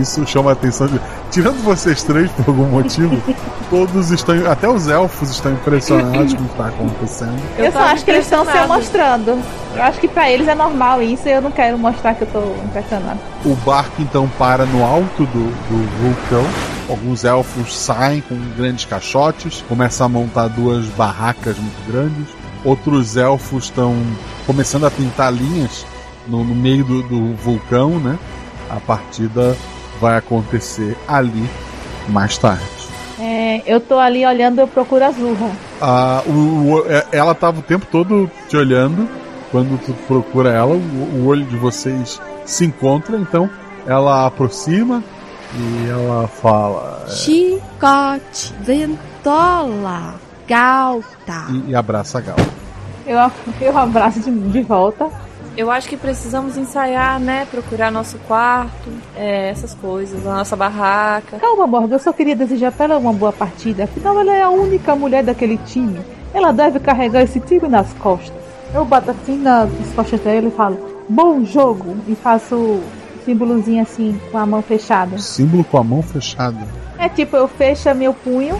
isso chama a atenção de. tirando vocês três por algum motivo, todos estão. Até os elfos estão impressionados com o que está acontecendo. Eu, Eu só acho que eles estão se mostrando. Eu acho que pra eles é normal isso e eu não quero mostrar que eu tô impressionado. O barco então para no alto do, do vulcão. Alguns elfos saem com grandes caixotes, começam a montar duas barracas muito grandes. Outros elfos estão começando a pintar linhas no, no meio do, do vulcão, né? A partida vai acontecer ali mais tarde. É, eu tô ali olhando, eu procuro a Zurra. Ah, o, o- é- ela tava o tempo todo te olhando. Quando tu procura ela, o, o olho de vocês se encontra, então ela aproxima e ela fala é, Chicote, ventola, galta. e, e abraça a Gal. Eu, eu abraço de, de volta. Eu acho que precisamos ensaiar, né? Procurar nosso quarto, é, essas coisas, a nossa barraca. Calma, Morgan, eu só queria desejar pra ela uma boa partida. Afinal, ela é a única mulher daquele time. Ela deve carregar esse time nas costas. Eu bato assim nas costas dela e falo, bom jogo! E faço o símbolozinho assim, com a mão fechada. Símbolo com a mão fechada. É tipo, eu fecho meu punho,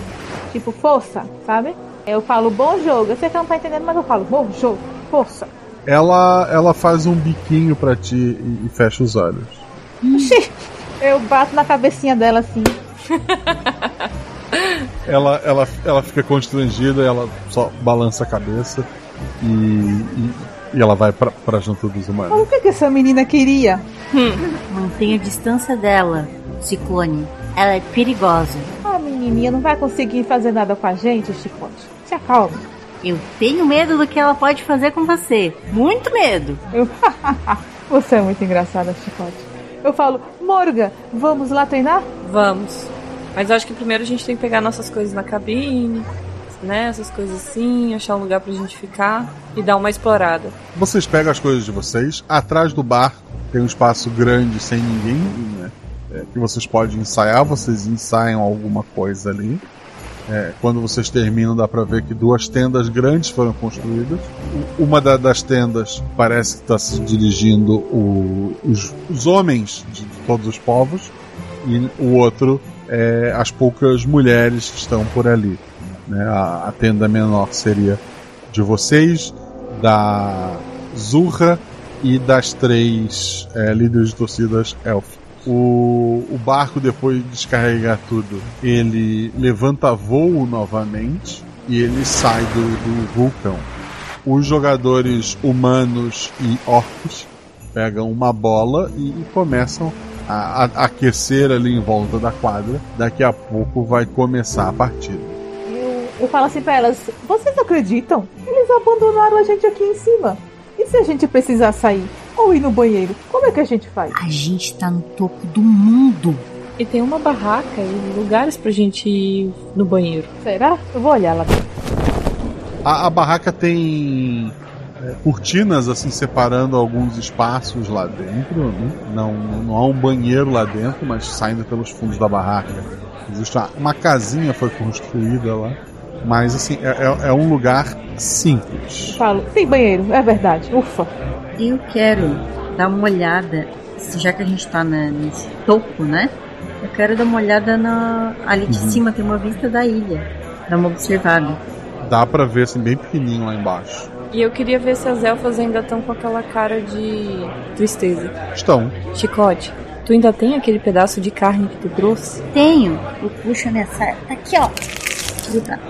tipo, força, sabe? Eu falo, bom jogo. Eu sei que ela não tá entendendo, mas eu falo, bom jogo, força. Ela, ela faz um biquinho pra ti e, e fecha os olhos. Eu bato na cabecinha dela assim. Ela, ela, ela fica constrangida, ela só balança a cabeça e, e, e ela vai pra, pra junto dos humanos. Mas o que, que essa menina queria? Mantenha a distância dela, Ciclone. Ela é perigosa. Ah, menininha, não vai conseguir fazer nada com a gente, Chicote. Se acalme. Eu tenho medo do que ela pode fazer com você. Muito medo. Eu... Você é muito engraçada, Chicote. Eu falo, Morga, vamos lá treinar? Vamos. Mas eu acho que primeiro a gente tem que pegar nossas coisas na cabine, né? Essas coisas assim, achar um lugar pra gente ficar e dar uma explorada. Vocês pegam as coisas de vocês, atrás do bar tem um espaço grande sem ninguém, né, é, que vocês podem ensaiar, vocês ensaiam alguma coisa ali. É, quando vocês terminam, dá pra ver que duas tendas grandes foram construídas. Uma da- das tendas parece que está se dirigindo o- os, os homens de todos os povos, e o outro é as poucas mulheres que estão por ali. né? A, a tenda menor seria de vocês, da Zurra e das três é, líderes de torcidas elf. O, o barco, depois de descarregar tudo, ele levanta voo novamente e ele sai do, do vulcão. Os jogadores humanos e orcs pegam uma bola e, e começam a, a aquecer ali em volta da quadra. Daqui a pouco vai começar a partida. Eu, eu falo assim pra elas, vocês acreditam? Eles abandonaram a gente aqui em cima. E se a gente precisar sair? Ou ir no banheiro? Como é que a gente faz? A gente tá no topo do mundo. E tem uma barraca e lugares pra gente ir no banheiro. Será? Eu vou olhar lá dentro. A, a barraca tem é, cortinas assim separando alguns espaços lá dentro. né? Não, não há um banheiro lá dentro, mas saindo pelos fundos da barraca. Existe uma, uma casinha foi construída lá, mas assim é, é- é um lugar simples. Falo, tem banheiro, é verdade. Ufa. Eu quero dar uma olhada, se- já que a gente tá na- nesse topo, né? Eu quero dar uma olhada na. Ali de Uhum. cima tem uma vista da ilha. Dar uma observada. Dá pra ver assim bem pequenininho lá embaixo. E eu queria ver se as elfas ainda estão com aquela cara de tristeza. Estão. Chicote, tu ainda tem aquele pedaço de carne que tu trouxe? Tenho. Eu puxo nessa. Tá aqui, ó.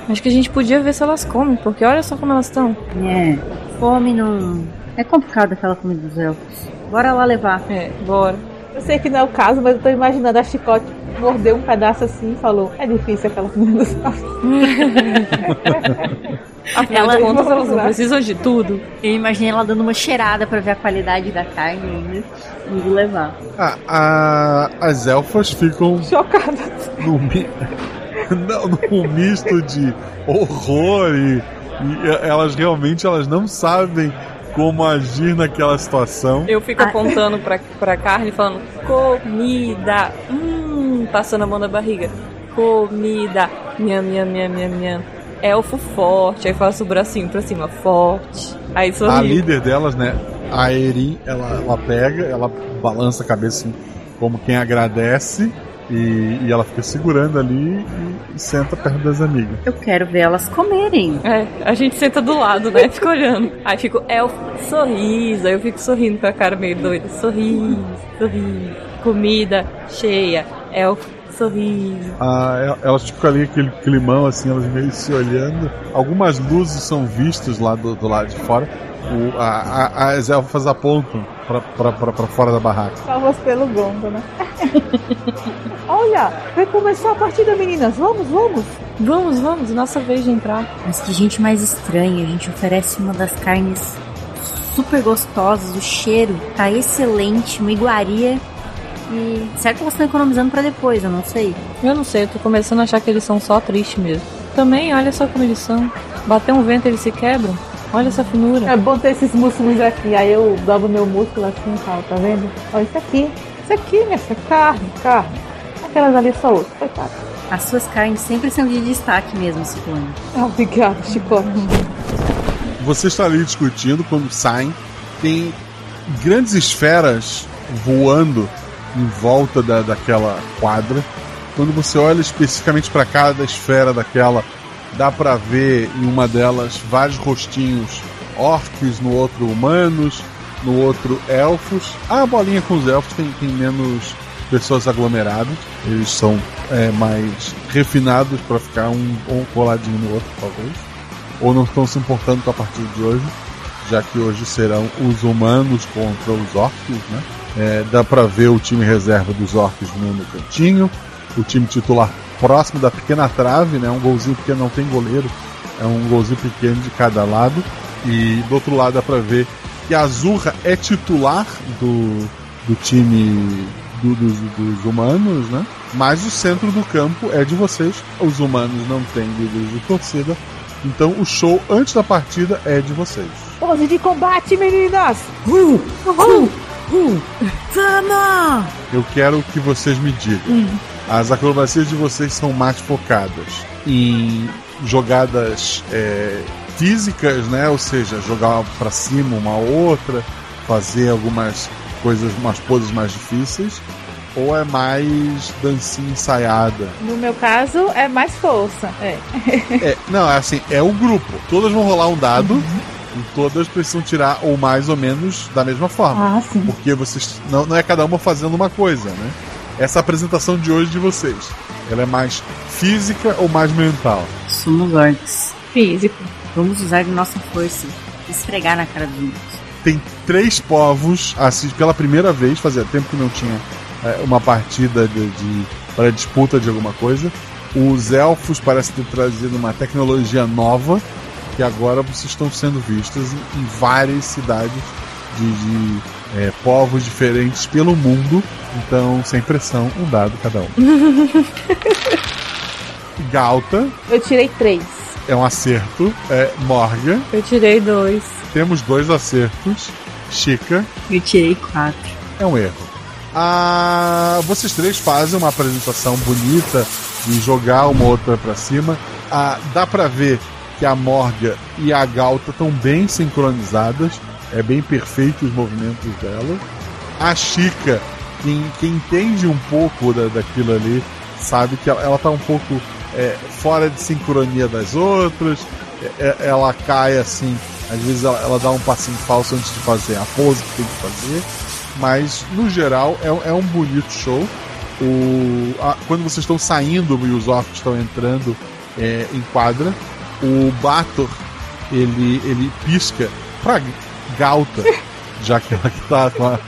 Acho que a gente podia ver se elas comem, porque olha só como elas estão. É. Fome não. É complicado aquela comida dos elfos. Bora lá levar. É, bora. Eu sei que não é o caso, mas eu tô imaginando a chicote mordeu um pedaço assim e falou: É difícil aquela comida dos Afinal Ela- de contas, elas não precisam de tudo. Eu imaginei ela dando uma cheirada pra ver a qualidade da carne ainda. E levar. Ah, a- as elfas ficam chocadas. não, num misto de horror e, e elas realmente elas não sabem como agir naquela situação. Eu fico apontando pra, pra carne falando comida. Hum, passando a mão na barriga. Comida. Minha, minha, minha, minha, minha. Elfo forte. Aí faço o bracinho pra cima. Forte. Aí A sorri. líder delas, né, a Erin, ela, ela pega, ela balança a cabeça assim, como quem agradece E, e ela fica segurando ali e, e senta perto das amigas. Eu quero ver elas comerem. É, a gente senta do lado, né? Fica olhando. Aí fico, elfo, sorriso. Aí eu fico sorrindo com a cara meio doida. Sorriso, sorriso. Comida cheia. Elfo, sorriso. Ah, el- elas ficam ali aquele climão assim, elas meio se olhando. Algumas luzes são vistas lá do, do lado de fora. O, a, a, as elfas apontam pra, pra, pra, pra fora da barraca. Salvas pelo gongo, né? Olha, vai começar a partida, meninas. Vamos, vamos. Vamos, vamos, nossa vez de entrar. Mas que gente mais estranha. A gente oferece uma das carnes super gostosas. O cheiro tá excelente. Uma iguaria. E certo que elas estão economizando pra depois, eu não sei. Eu não sei, eu tô começando a achar que eles são só tristes mesmo. Também, olha só como eles são. Bater um vento eles se quebram. Olha essa finura. É bom ter esses músculos aqui. Aí eu dobro meu músculo assim e tal, tá vendo? Olha isso aqui. Isso aqui, minha filha. Carne, carne. Aquelas ali é só osso, coitado. As suas carnes sempre são de destaque mesmo, Ciclone. Ah, Obrigada, Chico. Você está ali discutindo quando saem. Tem grandes esferas voando em volta da, daquela quadra. Quando você olha especificamente para cada esfera daquela, dá para ver em uma delas vários rostinhos orcs, no outro humanos, no outro elfos. A bolinha com os elfos tem, tem menos pessoas aglomeradas. Eles são é, mais refinados para ficar um, um coladinho no outro, talvez. Ou não estão se importando com a partida de hoje, já que hoje serão os humanos contra os orcs, né? É, dá para ver o time reserva dos orcs no, no cantinho, o time titular próximo da pequena trave, né? Um golzinho porque não tem goleiro, é um golzinho pequeno de cada lado. E do outro lado dá para ver que a Azurra é titular do, do time do- dos, dos humanos, né? Mas o centro do campo é de vocês. Os humanos não têm líderes de torcida. Então o show antes da partida é de vocês. Pose de combate, meninas! Uh, uh, uh. Eu quero que vocês me digam. As acrobacias de vocês são mais focadas em jogadas é, físicas, né? Ou seja, jogar para cima uma outra, fazer algumas coisas, umas poses mais difíceis, ou é mais dancinha ensaiada? No meu caso, é mais força. É. É, não, é assim, é o grupo. Todas vão rolar um dado e todas precisam tirar ou mais ou menos da mesma forma. Ah, sim. Porque vocês. Não, não é cada uma fazendo uma coisa, né? Essa apresentação de hoje de vocês. Ela é mais física ou mais mental? Somos orcs. Físico. Vamos usar de nossa força. Esfregar na cara dos humanos. Tem três povos, assim, pela primeira vez, fazia tempo que não tinha é, uma partida de, de para disputa de alguma coisa. Os elfos parecem ter trazido uma tecnologia nova que agora vocês estão sendo vistos em, em várias cidades de, de, é, povos diferentes pelo mundo. Então, sem pressão, um dado cada um. Galta Eu tirei três. é um acerto. É, Morga, Eu tirei dois. temos dois acertos. Chica Eu tirei quatro. é um erro. Ah, vocês três fazem uma apresentação bonita de jogar uma outra pra cima. Ah, dá pra ver que a Morga e a Galta estão bem sincronizadas. É bem perfeito os movimentos dela. A Chica, quem, quem entende um pouco da, daquilo ali, sabe que ela, ela tá um pouco é, fora de sincronia das outras. É, é, ela cai assim, às vezes ela, ela dá um passinho falso antes de fazer a pose que tem que fazer. Mas, no geral, é, é um bonito show. O, a- quando vocês estão saindo e os orcs estão entrando é, em quadra, o Bator ele, ele pisca pra Galta, já que ela que tá com a-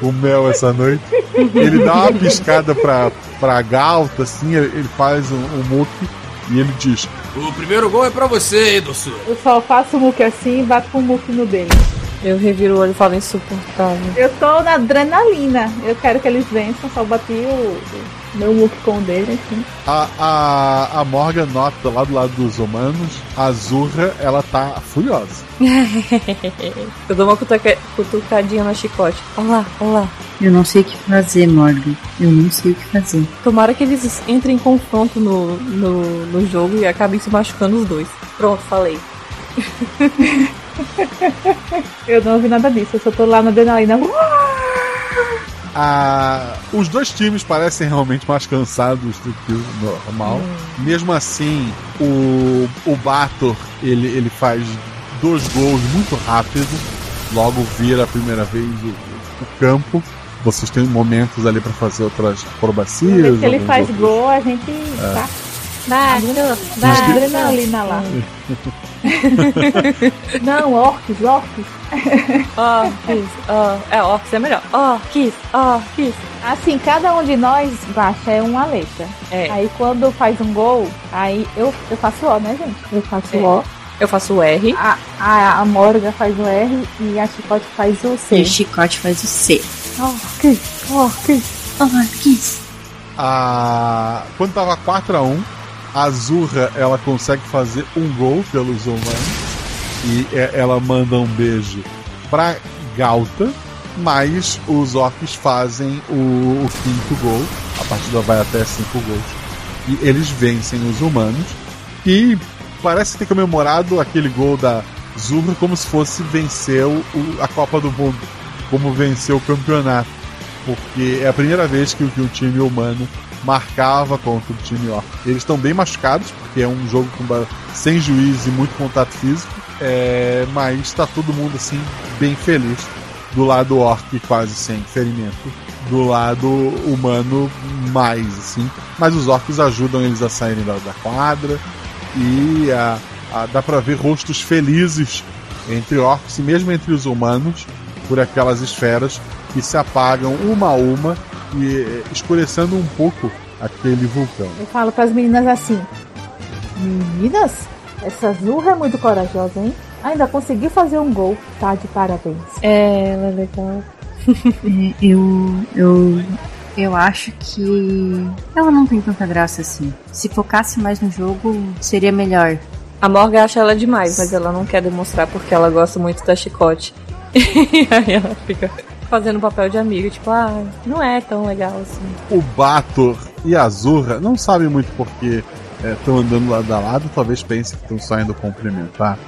o mel essa noite. Ele dá uma piscada pra, pra Galta, assim, ele ele faz um, um muque e ele diz: O primeiro gol é pra você, doçura. Eu só faço o muque assim e bato com o muque no dele. Eu reviro o olho e falo insuportável. Eu tô na adrenalina. Eu quero que eles vençam. Só bati o, o meu o dele, assim. A, a, a Morgan nota lá do lado dos humanos, a Azurra, ela tá furiosa. Eu dou uma cutuca- cutucadinha no chicote. Olha lá, olha lá. Eu não sei o que fazer, Morgan. Eu não sei o que fazer. Tomara que eles entrem em confronto no, no, no jogo e acabem se machucando os dois. Pronto, falei. Eu não ouvi nada disso. Eu só tô lá na adrenalina. A... Os dois times parecem realmente mais cansados do que o normal. Mesmo assim, o, o Bator ele, ele faz dois gols muito rápido. Logo vira a primeira vez o, o campo. Vocês têm momentos ali para fazer outras acrobacias. Que ele faz outros- gol, a gente tá. Bato, Tá adrenalina lá. Não, orcs, orcs. Orcs, ó. É, Orcs é melhor. Orcs, Orcs. Assim, cada um de nós baixa é uma letra. É. Aí quando faz um gol, aí eu, eu faço O, né, gente? Eu faço É. O. Eu faço o R. A, a, a Morga faz o R e a Chicote faz o E C. o chicote faz o C. Orcs, orcs. Orcs. A... Quando tava 4x1, a Azurra ela consegue fazer um gol pelos humanos. E é- ela manda um beijo pra Galta. Mas os orcs fazem o, o quinto gol. A partida vai até cinco gols. E eles vencem os humanos. E parece ter comemorado aquele gol da Zurra como se fosse vencer o- a Copa do Mundo. Como vencer o campeonato porque é a primeira vez que, o time humano marcava contra o time orc. Eles estão bem machucados, porque é um jogo com sem juiz e muito contato físico, é, mas está todo mundo assim bem feliz. Do lado orc quase sem ferimento, do lado humano mais assim. Mas os orcs ajudam eles a saírem da, da quadra e a- a- dá para ver rostos felizes entre orcs e mesmo entre os humanos por aquelas esferas que se apagam uma a uma e escurecendo um pouco aquele vulcão. Eu falo pras meninas assim: Meninas, essa Zurra é muito corajosa, hein? Ainda conseguiu fazer um gol, tá? De parabéns. É, ela é legal. Eu, eu, eu acho que ela não tem tanta graça assim. Se focasse mais no jogo, seria melhor. A Morga acha ela demais, mas ela não quer demonstrar porque ela gosta muito da chicote. e aí ela fica fazendo papel de amiga, tipo, ah, não é tão legal assim. O Bator e a Azurra não sabem muito porque estão andando lado a lado, talvez pensem que estão só indo cumprimentar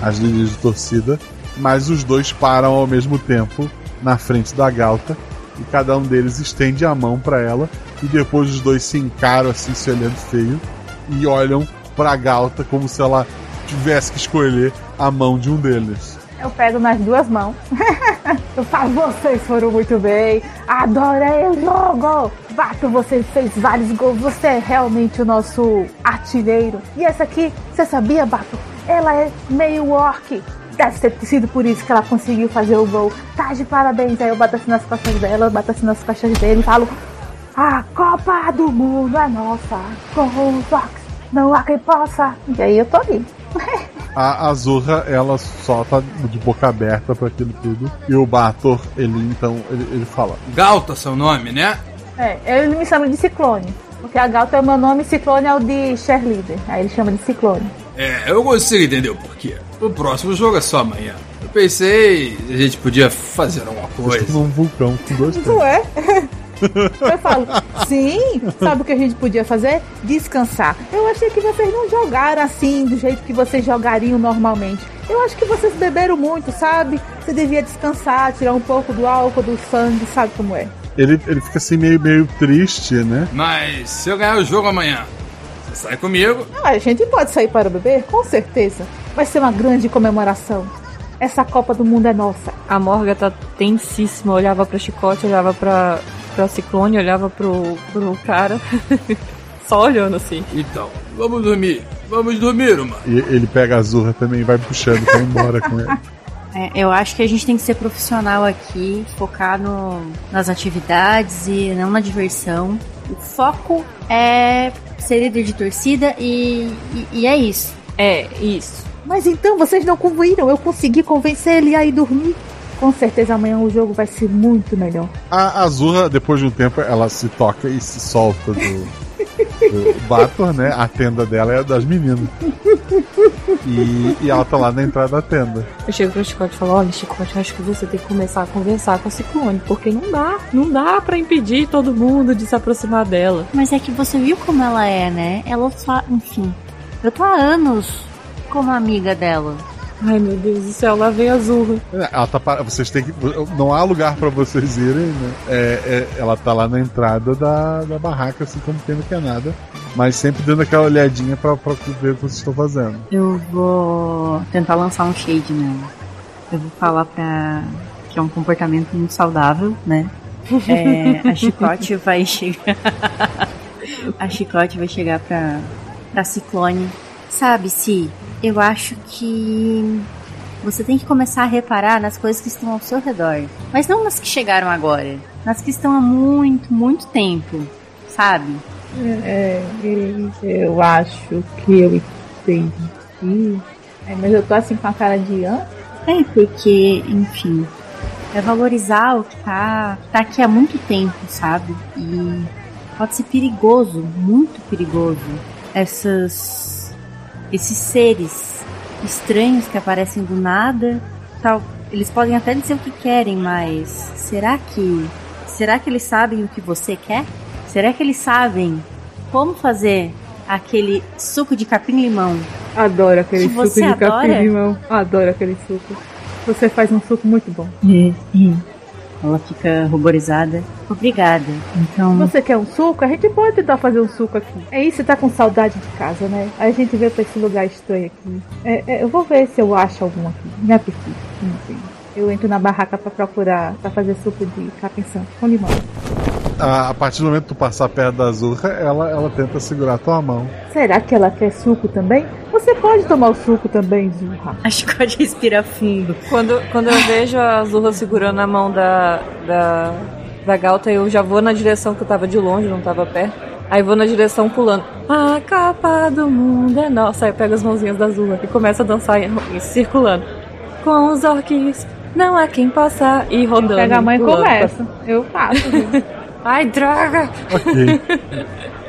as líderes de torcida, mas os dois param ao mesmo tempo na frente da Galta e cada um deles estende a mão para ela e depois os dois se encaram assim, se olhando feio e olham pra Galta como se ela tivesse que escolher a mão de um deles. Eu pego nas duas mãos. eu falo, vocês foram muito bem. Adorei o jogo. Bato, você fez vários gols. Você é realmente o nosso artilheiro. E essa aqui, você sabia, Bato? Ela é meio orc. Deve ter sido por isso que ela conseguiu fazer o gol. Tá de parabéns. Aí eu bato assim nas costas dela, eu bato assim nas costas dele e falo: A Copa do Mundo é nossa. Com os orcs. Não há quem possa. E aí eu tô ali. A Azurra, ela só tá de boca aberta para aquilo tudo. E o Bator, ele então, ele, ele fala: Galta, seu nome, né? É, ele me chama de Ciclone. Porque a Galta é o meu nome, Ciclone é o de cheerleader. Aí ele chama de Ciclone. É, eu consigo entender o porquê. O próximo jogo é só amanhã. Eu pensei a gente podia fazer alguma coisa. num vulcão com dois Não é? Eu falo, sim, sabe o que a gente podia fazer? Descansar. Eu achei que vocês não jogaram assim, do jeito que vocês jogariam normalmente. Eu acho que vocês beberam muito, sabe? Você devia descansar, tirar um pouco do álcool, do sangue, sabe como é? Ele, ele fica assim meio, meio triste, né? Mas se eu ganhar o jogo amanhã, você sai comigo? Ah, a gente pode sair para beber? Com certeza. Vai ser uma grande comemoração. Essa Copa do Mundo é nossa. A Morga tá tensíssima, olhava pra chicote, olhava pra, pra ciclone, olhava pro, pro cara. Só olhando assim. Então, vamos dormir. Vamos dormir, uma. E ele pega a Azurra também e vai puxando pra ir embora com ele. É, eu acho que a gente tem que ser profissional aqui, focar no, nas atividades e não na diversão. O foco é ser líder de torcida e, e, e é isso. É, isso. Mas então vocês não conviram, eu consegui convencer ele a ir dormir. Com certeza amanhã o jogo vai ser muito melhor. A Azurra, depois de um tempo, ela se toca e se solta do, do Bator, né? A tenda dela é a das meninas. E, e ela tá lá na entrada da tenda. Eu chego pro Chicote e falo, olha, Chicote, acho que você tem que começar a conversar com a Ciclone, porque não dá, não dá pra impedir todo mundo de se aproximar dela. Mas é que você viu como ela é, né? Ela só, enfim. Eu tô há anos como amiga dela. Ai meu Deus do céu, lá vem a Zurra. Ela tá para... Vocês têm que. Não há lugar pra vocês irem, né? É, é, ela tá lá na entrada da, da barraca, assim como quem não quer nada. Mas sempre dando aquela olhadinha pra, pra ver o que vocês estão fazendo. Eu vou tentar lançar um shade nela. Eu vou falar pra. que é um comportamento muito saudável, né? É, a chicote vai chegar. a chicote vai chegar pra, pra Ciclone. Sabe, Si, eu acho que você tem que começar a reparar nas coisas que estão ao seu redor. Mas não nas que chegaram agora. Nas que estão há muito, muito tempo. Sabe? É, eu acho que eu entendi. É, mas eu tô assim com a cara de an. É, porque, enfim, é valorizar o que tá, tá aqui há muito tempo, sabe? E pode ser perigoso, muito perigoso. Essas. Esses seres estranhos que aparecem do nada. Tal, eles podem até dizer o que querem, mas será que. Será que eles sabem o que você quer? Será que eles sabem como fazer aquele suco de capim-limão? Adoro aquele Que suco você de adora? capim-limão. Adoro aquele suco. Você faz um suco muito bom. Ela fica ruborizada. Obrigada. Então. Você quer um suco? A gente pode tentar fazer um suco aqui. É isso, você tá com saudade de casa, né? A gente veio pra esse lugar estranho aqui. É, é, eu vou ver se eu acho algum aqui. Não tem. Eu entro na barraca pra procurar, pra fazer suco de capim santo com limão. A, a partir do momento que tu passar perto da Azurra, ela, ela tenta segurar a tua mão. Será que ela quer suco também? Você pode tomar o suco também, Zurra. A chicote respira fundo. Quando, quando eu vejo a Zurra segurando a mão da, da, da Galta, eu já vou na direção que eu tava de longe, não tava perto. Aí vou na direção pulando. A capa do mundo é nossa. Aí eu pego as mãozinhas da Zurra e começo a dançar em- em- circulando. Com os orques, não há quem passar. E rodando. Pega a mãe e começa. Eu faço. Ai, droga! Ok.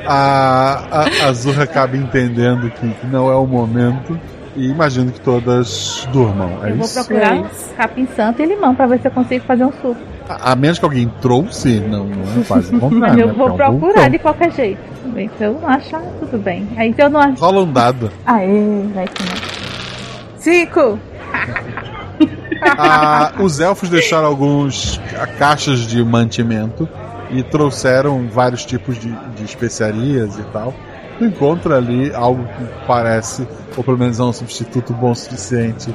a, a, a Azurra acaba entendendo que não é o momento. E imagino que todas durmam. É eu vou isso? procurar capim santo e limão pra ver se eu consigo fazer um suco. A, a menos que alguém trouxe, não, não faz o Mas contrário. eu né? vou é procurar vulcão. de qualquer jeito. Bem, Se eu não achar, tudo bem. Aí se eu não achar. Rola um dado. Aê, vai que não. Cinco! Ah, os elfos deixaram alguns ca- caixas de mantimento e trouxeram vários tipos de, de especiarias e tal. Tu encontra ali algo que parece, ou pelo menos é um substituto bom o suficiente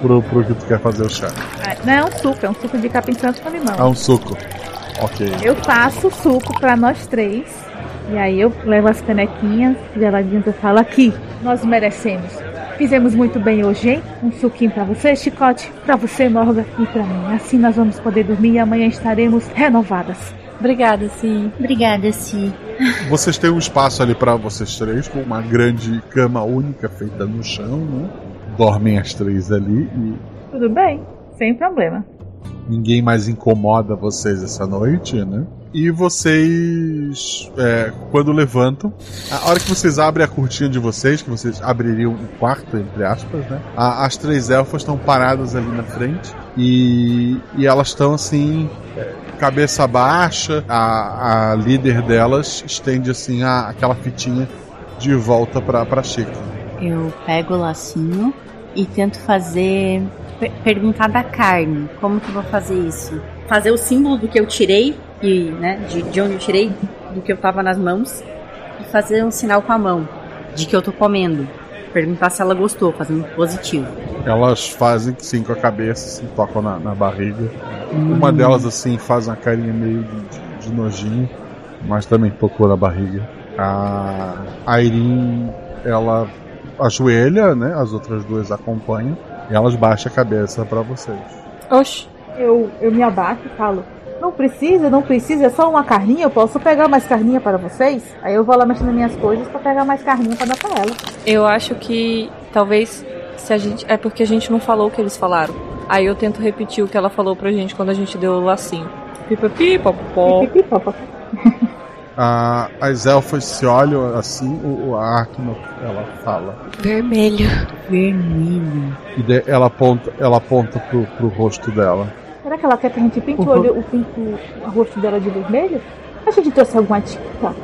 pro, pro que tu quer fazer o chá. Ah, Não é um suco, é um suco de capim santo com limão. É um suco. Ok. Eu faço o suco pra nós três. E aí eu levo as canequinhas geladinhas e falo aqui, nós merecemos. Fizemos muito bem hoje, hein? Um suquinho pra você, Chicote, pra você, Morga, e pra mim. Assim nós vamos poder dormir e amanhã estaremos renovadas. Obrigada, sim. Obrigada, Si. Vocês têm um espaço ali pra vocês três, com uma grande cama única feita no chão, né? Dormem as três ali e Tudo bem, sem problema. ninguém mais incomoda vocês essa noite, né? E vocês, é, quando levantam, a hora que vocês abrem a cortina de vocês, que vocês abririam um quarto, entre aspas, né? A- as três elfas estão paradas ali na frente e, e elas estão assim, cabeça baixa. A, a líder delas estende assim a, aquela fitinha de volta pra, pra Chica. Eu pego o lacinho e tento fazer. per- perguntar da carne. Como que eu vou fazer isso? Fazer o símbolo do que eu tirei, e, né, de, de onde eu tirei, do que eu tava nas mãos, e fazer um sinal com a mão de que eu tô comendo. Perguntar se ela gostou, fazendo positivo. Elas fazem sim com a cabeça, assim, tocam na, na barriga. Uma delas assim faz uma carinha meio de, de- nojinho, mas também tocou na barriga. A a Irene, ela ajoelha, né? As outras duas acompanham e elas baixam a cabeça pra vocês. Oxi. Eu, eu me abaixo e falo: Não precisa, não precisa, é só uma carninha. Eu posso pegar mais carninha para vocês? Aí eu vou lá mexendo nas minhas coisas pra pegar mais carninha pra dar pra ela. Eu acho que talvez se a gente. É porque a gente não falou o que eles falaram. Aí eu tento repetir o que ela falou pra gente quando a gente deu o lacinho. Pipa pipa pó. A- as elfas se olham assim, o, o a Arkno, ela fala. Vermelho. Vermelho. E de- ela aponta, ela aponta pro, pro rosto dela. Será que ela quer que a gente pinte o, olho, o, pinto, o rosto dela de vermelho? A gente trouxe alguma tinta?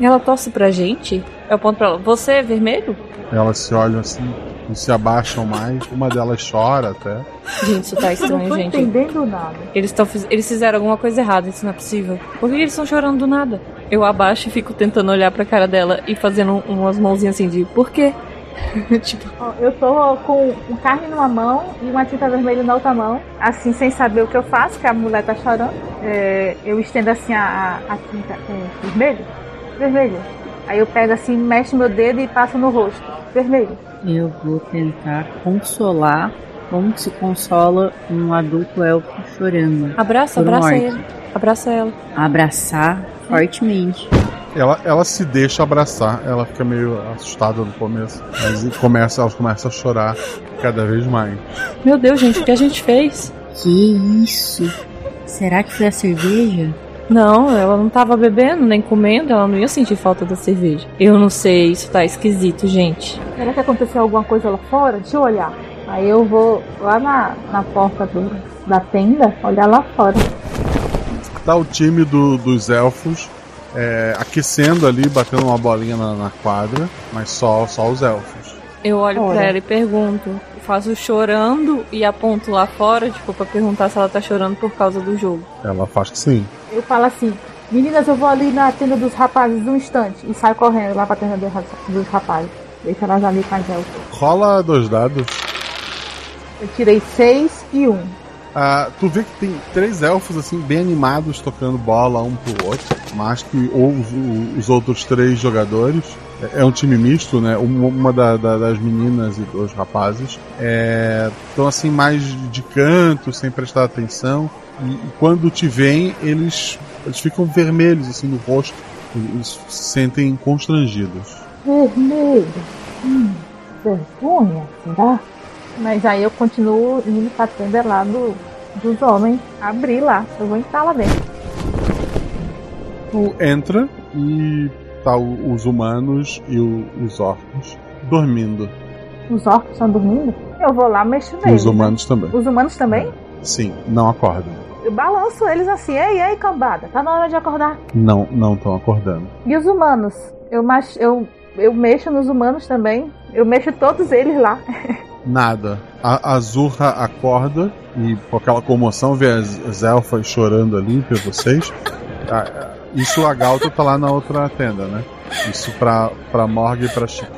Ela torce pra gente? Eu aponto pra ela. Você é vermelho? Elas se olham assim, e se abaixam mais. Uma delas chora até. Gente, isso tá estranho, eu não tô gente. entendendo nada. Eles, tão, eles fizeram alguma coisa errada, isso não é possível. Por que eles estão chorando do nada? Eu abaixo e fico tentando olhar pra cara dela e fazendo umas mãozinhas assim de por quê? tipo, Eu tô com um carne numa mão e uma tinta vermelha na outra mão, assim, sem saber o que eu faço, que a mulher tá chorando. É, eu estendo assim a, a, a tinta é, vermelho, vermelho. Aí eu pego assim, mexo meu dedo e passo no rosto, vermelho. Eu vou tentar consolar como se consola um adulto elfo chorando. abraça, abraça orc. ele. Abraça ela. Abraçar fortemente. Ela, ela se deixa abraçar, ela fica meio assustada no começo, mas começa, ela começa a chorar cada vez mais. Meu Deus, gente, o que a gente fez? Que isso? Será que foi a cerveja? Não, ela não tava bebendo nem comendo, ela não ia sentir falta da cerveja. Eu não sei, isso tá esquisito, gente. Será que aconteceu alguma coisa lá fora? Deixa eu olhar. Aí eu vou lá na, na porta do, da tenda, olhar lá fora. Tá o time do- dos elfos é, aquecendo ali, batendo uma bolinha na, na quadra, mas só, só os elfos. Eu olho Ora. pra ela e pergunto. Faço chorando e aponto lá fora, tipo, pra perguntar se ela tá chorando por causa do jogo. Ela faz que sim. Eu falo assim, meninas, eu vou ali na tenda dos rapazes um instante. E saio correndo lá pra tenda dos ra- dos rapazes. Deixa elas ali com as elfas. Rola dois dados. Eu tirei seis e um. Ah, tu vê que tem três elfos assim bem animados tocando bola um pro outro, mais que os, os outros três jogadores. É- É um time misto, né? Uma, da- da- das meninas e dos rapazes estão assim mais de canto, sem prestar atenção. E, e quando te veem, eles, eles ficam vermelhos assim no rosto. Eles se sentem constrangidos. Vermelho. Hum, vergonha, será? Mas aí eu continuo indo pra tenda lá do, dos homens. Abrir lá. Eu vou entrar lá dentro. Tu entra e tá o- os humanos e o- os orcos dormindo. Os orcos estão dormindo? Eu vou lá mexer neles. os humanos também. Os humanos também? Sim, não acordam. Eu balanço eles assim. Ei, ei, cambada. Tá na hora de acordar. Não, não estão acordando. E os humanos? Eu, eu, eu mexo nos humanos também. Eu mexo todos eles lá. Nada. A, a Zurra acorda e com aquela comoção vê as, as elfas chorando ali por vocês. Ah, ah, Isso a Galta tá lá na outra tenda, né? Isso pra, pra Morg e pra Chica.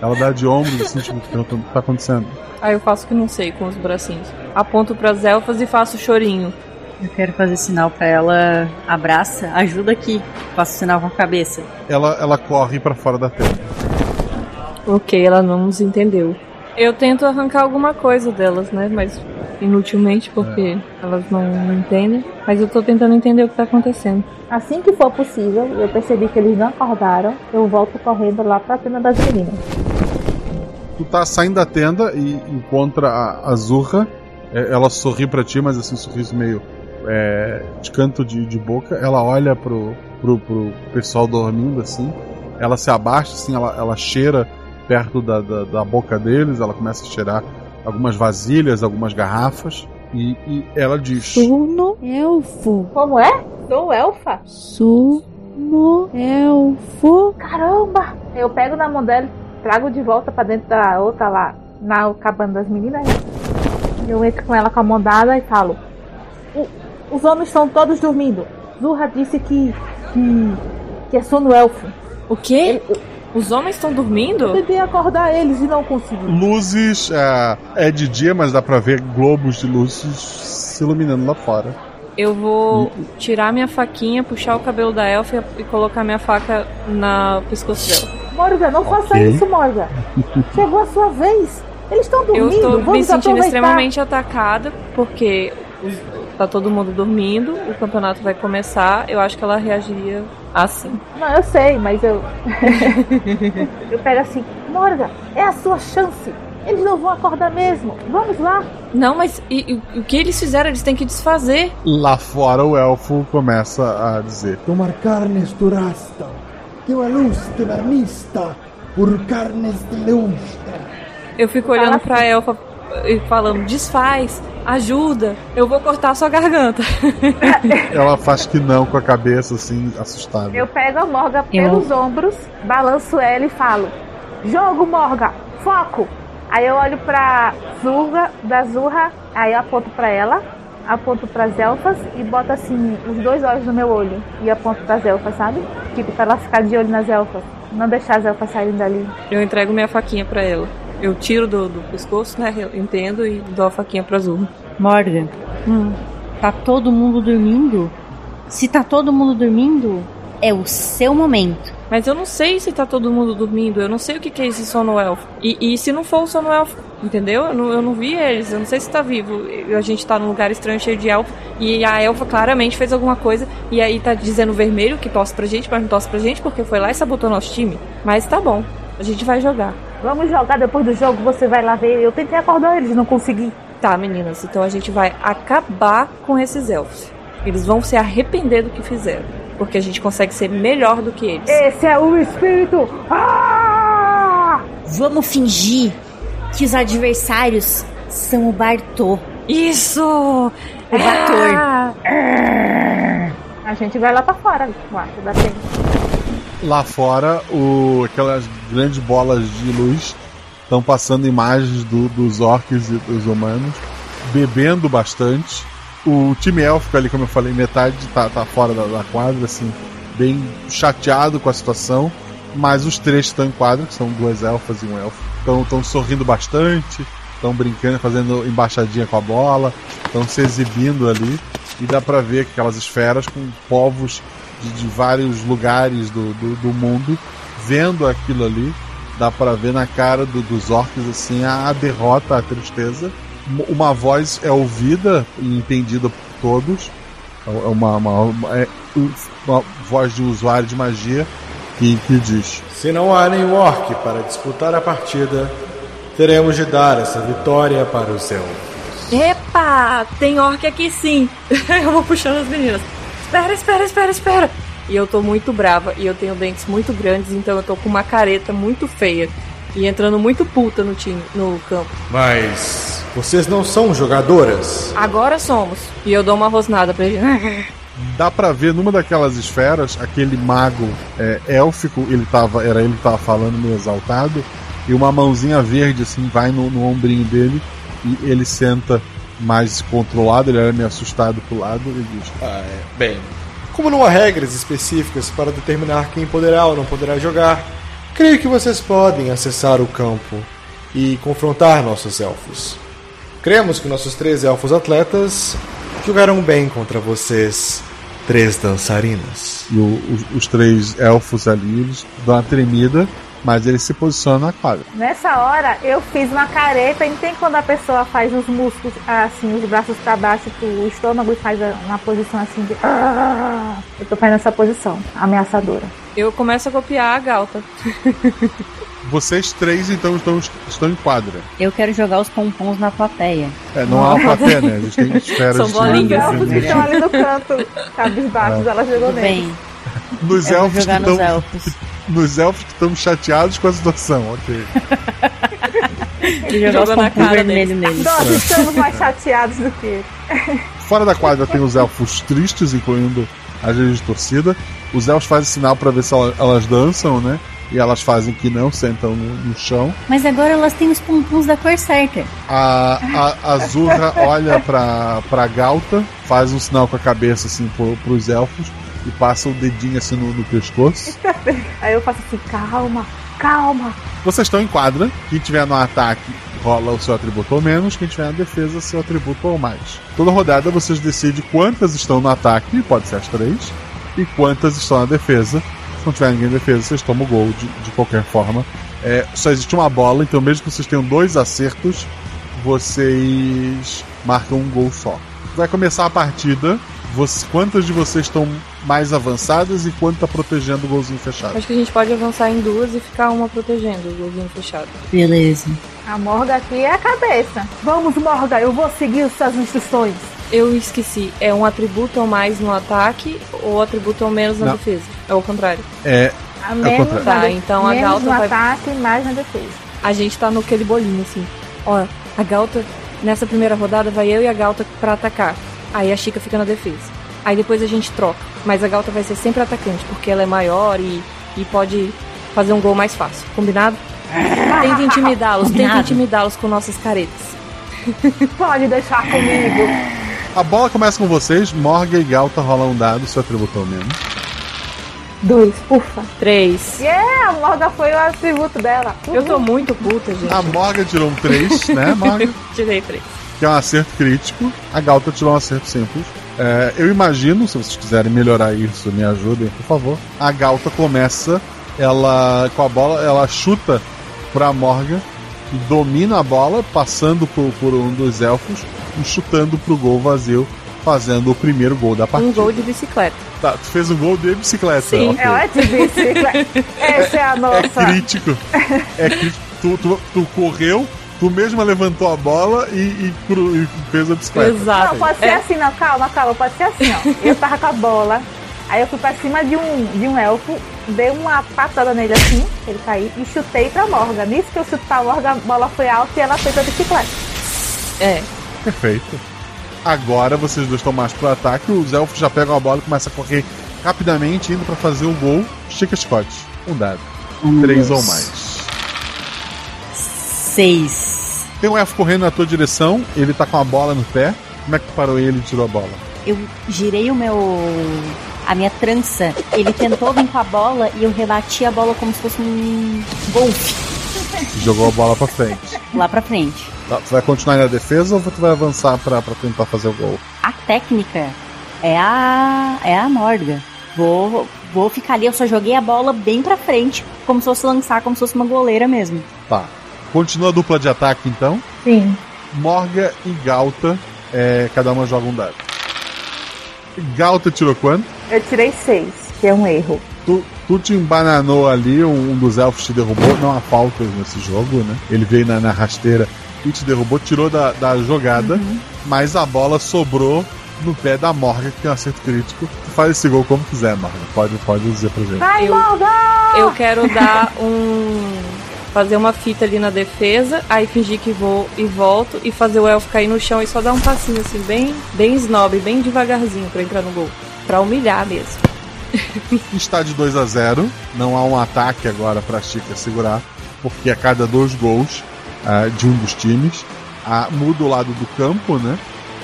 Ela dá de ombros assim, tipo, perguntando o que tá acontecendo. Aí eu faço que não sei com os bracinhos. Aponto pras elfas e faço chorinho. Eu quero fazer sinal pra ela. Abraça, ajuda aqui. Faço sinal com a cabeça. Ela, ela corre pra fora da tenda. Ok, ela não nos entendeu. Eu tento arrancar alguma coisa delas, né? Mas inutilmente, porque elas não, não entendem. Mas eu tô tentando entender o que tá acontecendo. Assim que for possível, eu percebi que eles não acordaram. Eu volto correndo lá pra tenda das meninas. Tu tá saindo da tenda e encontra a, a Zurra. É, ela sorri pra ti, mas assim, um sorriso meio é, de canto de, de boca. Ela olha pro, pro, pro pessoal dormindo assim. Ela se abaixa, assim, ela, ela cheira perto da, da, da boca deles. Ela começa a cheirar algumas vasilhas, algumas garrafas. E, e ela diz: Sono elfo. Como é? Sou elfa? Sono elfo. Caramba! Eu pego na mão dela e trago de volta pra dentro da outra lá, na cabana das meninas. Eu entro com ela com a mão dada e falo: "O- Os homens estão todos dormindo. Zurra disse que. que. que é sono elfo. O quê? Os homens estão dormindo? Eu tentei acordar eles e não consegui. luzes. É, é de dia, mas dá pra ver globos de luzes se iluminando lá fora. Eu vou tirar minha faquinha, puxar o cabelo da elfa e colocar minha faca na pescoço dela. Morga, não faça Ok. isso, Morga. Chegou a sua vez. Eles estão dormindo. Eu Vamos me sentindo aproveitar. extremamente atacada, porque tá todo mundo dormindo, o campeonato vai começar. Eu acho que ela reagiria assim. Não, eu sei, mas eu. eu pego assim, Morga, é a sua chance. Eles não vão acordar mesmo. Vamos lá. Não, mas e- e- o que eles fizeram? Eles têm que desfazer. Lá fora o elfo começa a dizer: Tomar carnes durasta, que a luz te vernista, por carnes de lustra. Eu fico olhando pra elfa e falando: desfaz, ajuda, eu vou cortar sua garganta. Ela faz que não com a cabeça, assim, assustada. Eu pego a Morga Eu- pelos ombros, balanço ela e falo: Jogo, Morga, foco. Aí eu olho pra Zurra, da Zurra, aí eu aponto pra ela, aponto pras elfas e boto assim os dois olhos no meu olho e aponto pras elfas, sabe? Tipo, pra ela ficar de olho nas elfas. Não deixar as elfas saírem dali. Eu entrego minha faquinha pra ela. Eu tiro do, do pescoço, né? Eu entendo e dou a faquinha pra Zurra. Morgan, Hum. tá todo mundo dormindo? Se tá todo mundo dormindo, é o seu momento. Mas eu não sei se tá todo mundo dormindo, eu não sei o que, que é esse sono elfo. E, e se não for o sono elfo, entendeu? Eu não, eu não vi eles, eu não sei se tá vivo. A gente tá num lugar estranho cheio de elfo e a elfa claramente fez alguma coisa e aí tá dizendo vermelho que tosse pra gente, mas não tosse pra gente porque foi lá e sabotou nosso time. Mas tá bom, a gente vai jogar. Vamos jogar depois do jogo, você vai lá ver. Eu tentei acordar eles, não consegui. Tá, meninas, então a gente vai acabar com esses elfos. Eles vão se arrepender do que fizeram. Porque a gente consegue ser melhor do que eles. Esse é o espírito! Ah! Vamos fingir que os adversários são o Bartô. Isso! O Bator. Ah! A gente vai lá pra fora, quarto da tempo. Lá fora, o, aquelas grandes bolas de luz estão passando imagens do- dos orcs e dos humanos, bebendo bastante. O time élfico ali, como eu falei, metade tá, tá fora da, da quadra, assim, bem chateado com a situação. Mas os três que estão em quadra, que são duas elfas e um elfo, estão sorrindo bastante, estão brincando, fazendo embaixadinha com a bola, estão se exibindo ali. E dá pra ver aquelas esferas com povos de, de vários lugares do, do, do mundo vendo aquilo ali. Dá pra ver na cara do- dos orcs assim a, a derrota, a tristeza. Uma voz é ouvida e entendida por todos. É uma, uma, uma- é uma voz de usuário de magia que, que diz: Se não há nenhum orc para disputar a partida, teremos de dar essa vitória para o céu. Epa! Tem orc aqui sim! eu vou puxando as meninas. Espera, espera, espera, espera! E eu tô muito brava e eu tenho dentes muito grandes, então eu tô com uma careta muito feia. E entrando muito puta no time, no campo. Mas vocês não são jogadoras. Agora somos. E eu dou uma rosnada pra ele. Dá pra ver numa daquelas esferas aquele mago é, élfico, ele tava, era ele que tava falando meio exaltado, e uma mãozinha verde assim vai no, no ombrinho dele e ele senta mais controlado, ele era meio assustado pro lado e diz: Ah, é. Bem, como não há regras específicas para determinar quem poderá ou não poderá jogar, creio que vocês podem acessar o campo e confrontar nossos elfos. Cremos que nossos três elfos atletas jogarão bem contra vocês, três dançarinas. E o- os, os três elfos ali, eles dão uma tremida, mas eles se posicionam na quadra. Nessa hora, eu fiz uma careta. E tem quando a pessoa faz os músculos, assim, os braços pra baixo pro estômago e faz uma posição assim de. "Ah". Eu tô fazendo essa posição, ameaçadora. Eu começo a copiar a Galta. Vocês três então estão, estão em quadra. Eu quero jogar os pompons na plateia. É, não há uma plateia, né? Eles têm esferas São de- bolinhas. Elfos que estão ali no canto, cabisbaixos, É. ela jogou Tudo neles. bem. Nos Eu vou elfos que jogar nos estão. elfos. Nos elfos que estão chateados com a situação, ok. Jogou na cara vermelhos neles. Nós estamos mais chateados do que ele. Fora da quadra tem os elfos tristes, incluindo as vezes de torcida. Os elfos fazem sinal pra ver se ela- elas dançam, né? E elas fazem que não, sentam no, no chão. Mas agora elas têm os pompons da cor certa. A, a, a Zurra olha pra, pra Galta, faz um sinal com a cabeça assim pro, pros elfos e passa o dedinho assim no, no pescoço. Aí eu faço assim, calma, calma. Vocês estão em quadra. Quem tiver no ataque rola o seu atributo ou menos. Quem tiver na defesa, seu atributo ou mais. Toda rodada vocês decidem quantas estão no ataque, pode ser as três, e quantas estão na defesa. Se não tiver ninguém na defesa, vocês tomam o gol de, de qualquer forma. É, só existe uma bola, então mesmo que vocês tenham dois acertos, vocês marcam um gol só. Vai começar a partida. Você- quantas de vocês estão mais avançadas e quanto tá protegendo o golzinho fechado? Acho que a gente pode avançar em duas e ficar uma protegendo o golzinho fechado. Beleza. A Morga aqui é a cabeça. Vamos, Morga, eu vou seguir as suas instruções. Eu esqueci, é um atributo ou mais no ataque ou atributo ou menos na Não. defesa? É o contrário. É, A é o menos contrário. na Tá, de- então a menos Galta no vai- ataque, mais na defesa. A gente tá naquele bolinho assim. Ó, a Galta, nessa primeira rodada, vai eu e a Galta pra atacar. Aí a Chica fica na defesa. Aí depois a gente troca. Mas a Galta vai ser sempre atacante, porque ela é maior e, e pode fazer um gol mais fácil. Combinado? Tenta intimidá-los, tenta intimidá-los com nossas caretas. Pode deixar comigo. A bola começa com vocês, Morga e Galta rolam um dado, seu atributo é o mesmo. Dois, ufa. Três. Yeah, a Morga foi o atributo dela. Eu tô muito puta, gente. A Morga tirou um 3, né, Morga? Tirei três. Que é um acerto crítico. A Galta tirou um acerto simples. É, eu imagino, se vocês quiserem melhorar isso, me ajudem, por favor. A Galta começa, ela com a bola, ela chuta pra Morga e domina a bola, passando por, por um dos elfos e chutando pro gol vazio, fazendo o primeiro gol da Um partida. gol de bicicleta. Tá, tu fez um gol de bicicleta. Sim, ok. Ela é de bicicleta. Essa é a É nossa. crítico. É crítico. Tu, tu, tu correu, tu mesma levantou a bola e, e cru- e fez a bicicleta. Não, pode ser assim, não. Calma, calma. Pode ser assim, ó. Eu tava com a bola. Aí eu fui pra cima de um, de um elfo, dei uma patada nele assim, ele caiu, e chutei pra Morga. Nisso que eu chutei pra Morga, a bola foi alta e ela foi pra bicicleta. É. Perfeito. Agora vocês dois estão mais pro ataque. Os elfos já pegam a bola e começam a correr rapidamente, indo pra fazer o gol. Estica Scott. Um dado. Um, Três ou mais. Seis. Tem um elfo correndo na tua direção, ele tá com a bola no pé. Como é que tu parou ele e tirou a bola? Eu girei o meu. a minha trança. Ele tentou vir com a bola e eu rebati a bola como se fosse um golfe Jogou a bola pra frente. lá pra frente. Tá, Tu vai continuar na defesa ou tu vai avançar pra, pra tentar fazer o gol? A técnica é a. é a morga. Vou, vou ficar ali, eu só joguei a bola bem pra frente, como se fosse lançar, como se fosse uma goleira mesmo. Tá. Continua a dupla de ataque então. Sim. Morga e Galta, é, cada uma joga um dado. Galta tirou quanto? Eu tirei seis, que é um erro. Tu, tu te embananou ali, um, um dos elfos te derrubou. Não há faltas nesse jogo, né? Ele veio na, na rasteira e te derrubou, tirou da, da jogada, mas a bola sobrou no pé da Morga, que tem um acerto crítico. Tu faz esse gol como quiser, Morga. Pode, pode dizer pra gente. Vai, Eu- Morga! Eu quero dar um. Fazer uma fita ali na defesa, aí fingir que vou e volto e fazer o elfo cair no chão e só dar um passinho assim, bem, bem snob, bem devagarzinho pra entrar no gol. Pra humilhar mesmo. Está de 2 a 0 Não há um ataque agora pra Chica segurar, porque a cada dois gols ah, de um dos times ah, muda o lado do campo, né?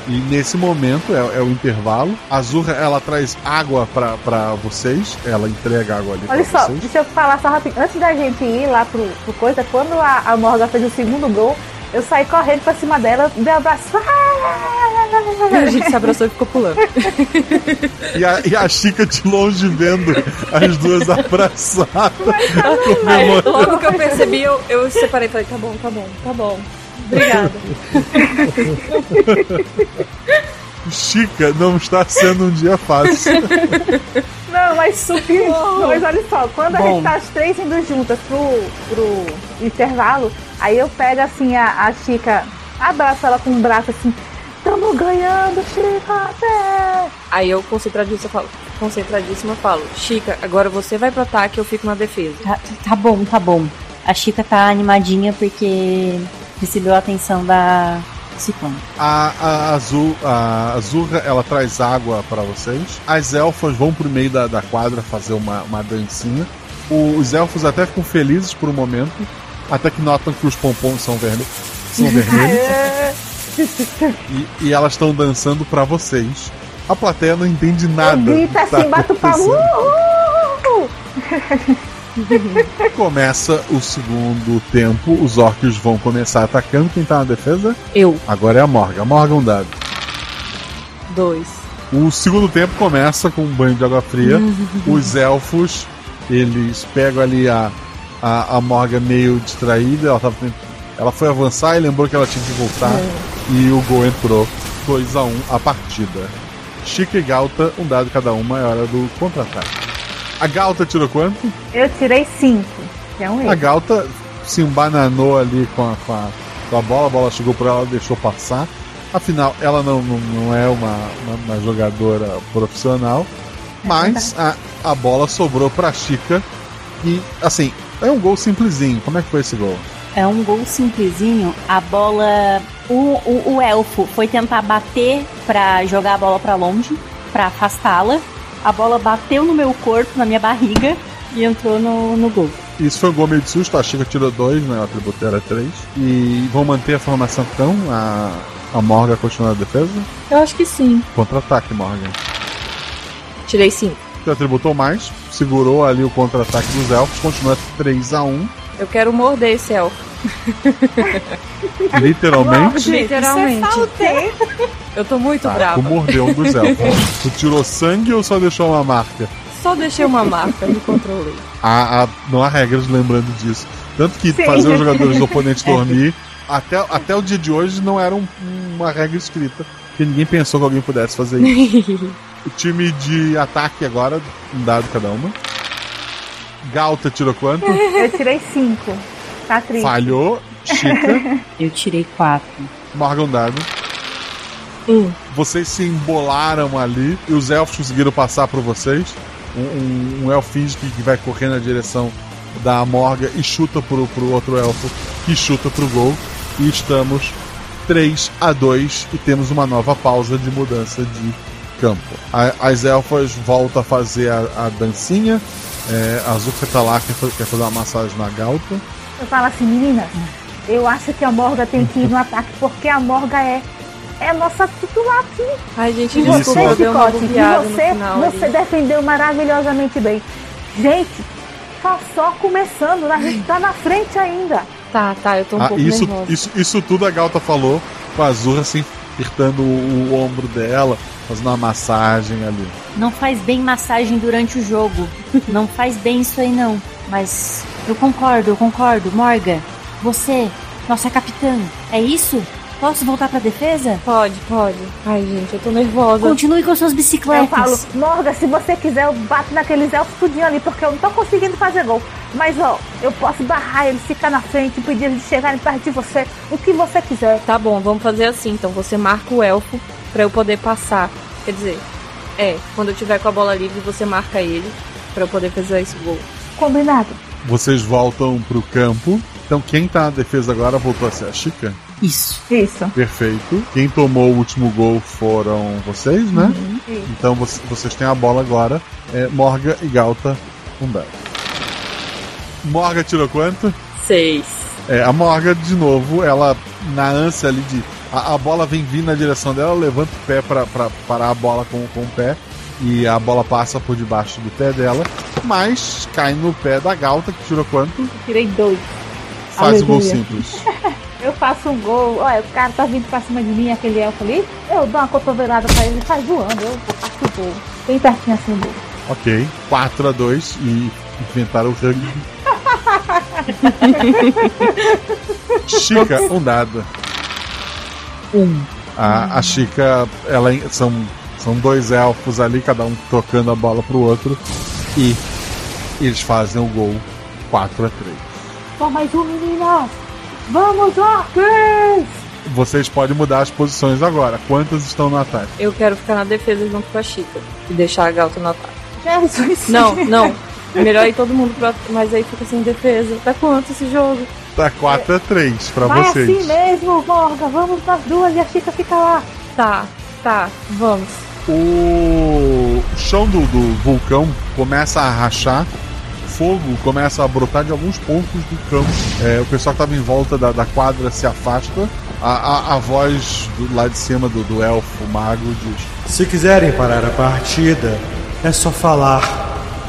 E nesse momento é, é o intervalo. A Azurra ela traz água pra, pra vocês, ela entrega água ali Olha pra só, vocês. deixa eu falar só rapidinho. Antes da gente ir lá pro, pro coisa, quando a, a Morga fez o segundo gol, eu saí correndo pra cima dela, dei um abraço. A gente se abraçou e ficou pulando. E a, e a Chica de longe vendo as duas abraçadas. comemorando. Logo que eu percebi, eu, eu separei e falei, tá bom, tá bom, tá bom. Obrigada. Chica, não está sendo um dia fácil. Não, mas subiu. Mas olha só, quando a Bom. gente tá as três indo juntas pro, pro intervalo, aí eu pego assim a, a Chica, abraço ela com um braço assim, tamo ganhando, Chica, até! Aí eu concentradíssima falo, concentradíssima falo, Chica, agora você vai pro ataque eu fico na defesa. Tá, tá bom, tá bom. A Chica tá animadinha porque recebeu a atenção da Ciclone. A, a, azul, a Azurra, ela traz água pra vocês. As elfas vão pro meio da, da quadra fazer uma, uma dancinha. O- os elfos até ficam felizes por um momento, até que notam que os pompons são, vermelhos são vermelhos. e, e elas estão dançando pra vocês. A plateia não entende nada. Grita que tá assim, bate o pau. Começa o segundo tempo, os orcs vão começar atacando. Quem tá na defesa? Eu. Agora é a Morga. A Morga um dado. Dois. O segundo tempo começa com um banho de água fria. Os elfos, eles pegam ali a, a, a Morga meio distraída. Ela, tava, ela foi avançar e lembrou que ela tinha que voltar. E o gol entrou 2 a 1 a partida. Chica e Galta, um dado cada uma, é hora do contra-ataque. A Galta tirou quanto? Eu tirei cinco, que é um A erro. Galta se embananou ali com a, com a, com a bola, a bola chegou por ela, deixou passar. Afinal, ela não, não, não é uma, uma, uma jogadora profissional, mas a, a bola sobrou pra Chica. E, assim, é um gol simplesinho. Como é que foi esse gol? É um gol simplesinho. A bola. O, o, o elfo foi tentar bater pra jogar a bola pra longe, pra afastá-la. A bola bateu no meu corpo, na minha barriga e entrou no, no gol. Isso foi um gol meio de susto, a Chica tirou dois, né? O atributo era três. E vão manter a formação então? A, a Morgan continua a defesa? Eu acho que sim. Contra-ataque, Morgan. Tirei cinco. Você atributou mais, segurou ali o contra-ataque dos elfos, continua 3 a 1 Eu quero morder esse elfo. Literalmente. Literalmente. Isso Eu tô muito Tá, brava. tu mordeu um dos elfos. tu tirou sangue ou só deixou uma marca? Só deixei uma marca, me controlei. Não há regras lembrando disso. Tanto que Sim. fazer os jogadores do oponente dormir, até, até o dia de hoje, não era um- uma regra escrita. Porque ninguém pensou que alguém pudesse fazer isso. o time de ataque agora, um dado cada uma. Galta tirou quanto? Eu tirei cinco. Tá triste. Falhou. Chica. Eu tirei quatro. Morgan um dado. Vocês se embolaram ali e os elfos conseguiram passar por vocês. Um, um, um elfinho que, que vai correr na direção da Morga e chuta pro, pro outro elfo que chuta pro gol. E estamos 3 a 2 e temos uma nova pausa de mudança de campo. A- as elfas voltam a fazer a, a dancinha. É, a Zuka tá lá, quer, quer fazer uma massagem na galta. Eu falo assim, menina, eu acho que a Morga tem que ir no ataque porque a Morga é é a nossa titular aqui. Ai, gente, e desculpa, você, Chicote, e você, final você ali. defendeu maravilhosamente bem. Gente, tá só começando, a gente tá na frente ainda. Tá, tá, eu tô um Ah, pouco isso, nervosa. isso, isso tudo a Galta falou com a Azurra assim, apertando o, o ombro dela, fazendo uma massagem ali. Não faz bem massagem durante o jogo. Não faz bem isso aí, não. Mas eu concordo, eu concordo. Morga, você, nossa capitã, é isso? Posso voltar pra defesa? Pode, pode. Ai, gente, eu tô nervosa. Continue com suas bicicletas. Eu falo, Morga, se você quiser, eu bato naqueles elfos tudinho ali, porque eu não tô conseguindo fazer gol. Mas ó, eu posso barrar eles, ficar na frente, impedir eles de chegarem perto de você, o que você quiser. Tá bom, vamos fazer assim. Então você marca o elfo pra eu poder passar. Quer dizer, é, quando eu tiver com a bola livre, você marca ele pra eu poder fazer esse gol. Combinado. Vocês voltam pro campo. Então quem tá na defesa agora voltou a ser a Chica? Isso. Isso. Perfeito. Quem tomou o último gol foram vocês, né? Uhum. Então vo- vocês têm a bola agora. É, Morga e Galta, um dado. Morga tirou quanto? Seis. É, a Morga, de novo, ela, na ânsia ali de. A, a bola vem vindo na direção dela, ela levanta o pé pra, pra parar a bola com, com o pé. E a bola passa por debaixo do pé dela. Mas cai no pé da Galta, que tirou quanto? Tirei dois. Faz o gol Aleluia. simples. Eu faço um gol, olha, o cara tá vindo pra cima de mim, aquele elfo ali, eu dou uma cotovelada pra ele, ele sai voando, eu faço o gol. Bem pertinho assim. Ok. 4 a 2 e inventaram o rugby. Chica, um dado. Um. A, a Chica, ela são, são dois elfos ali, cada um tocando a bola pro outro. E eles fazem o gol 4 a 3 Só mais um, meninas! Vamos, orcs! Vocês podem mudar as posições agora. Quantas estão no ataque? Eu quero ficar na defesa junto com a Chica e deixar a Galta no ataque. Jesus! Não, não. É melhor ir todo mundo ataque, mas aí fica sem defesa. Tá quanto esse jogo? Tá 4 a 3 pra Vai vocês. assim mesmo, Morga, vamos nas duas e a Chica fica lá. Tá, tá, vamos. O chão do, do vulcão começa a rachar, fogo começa a brotar de alguns pontos do campo. É, o pessoal que estava em volta da, da quadra se afasta. A, a, a voz do, lá de cima do, do elfo mago diz: Se quiserem parar a partida, é só falar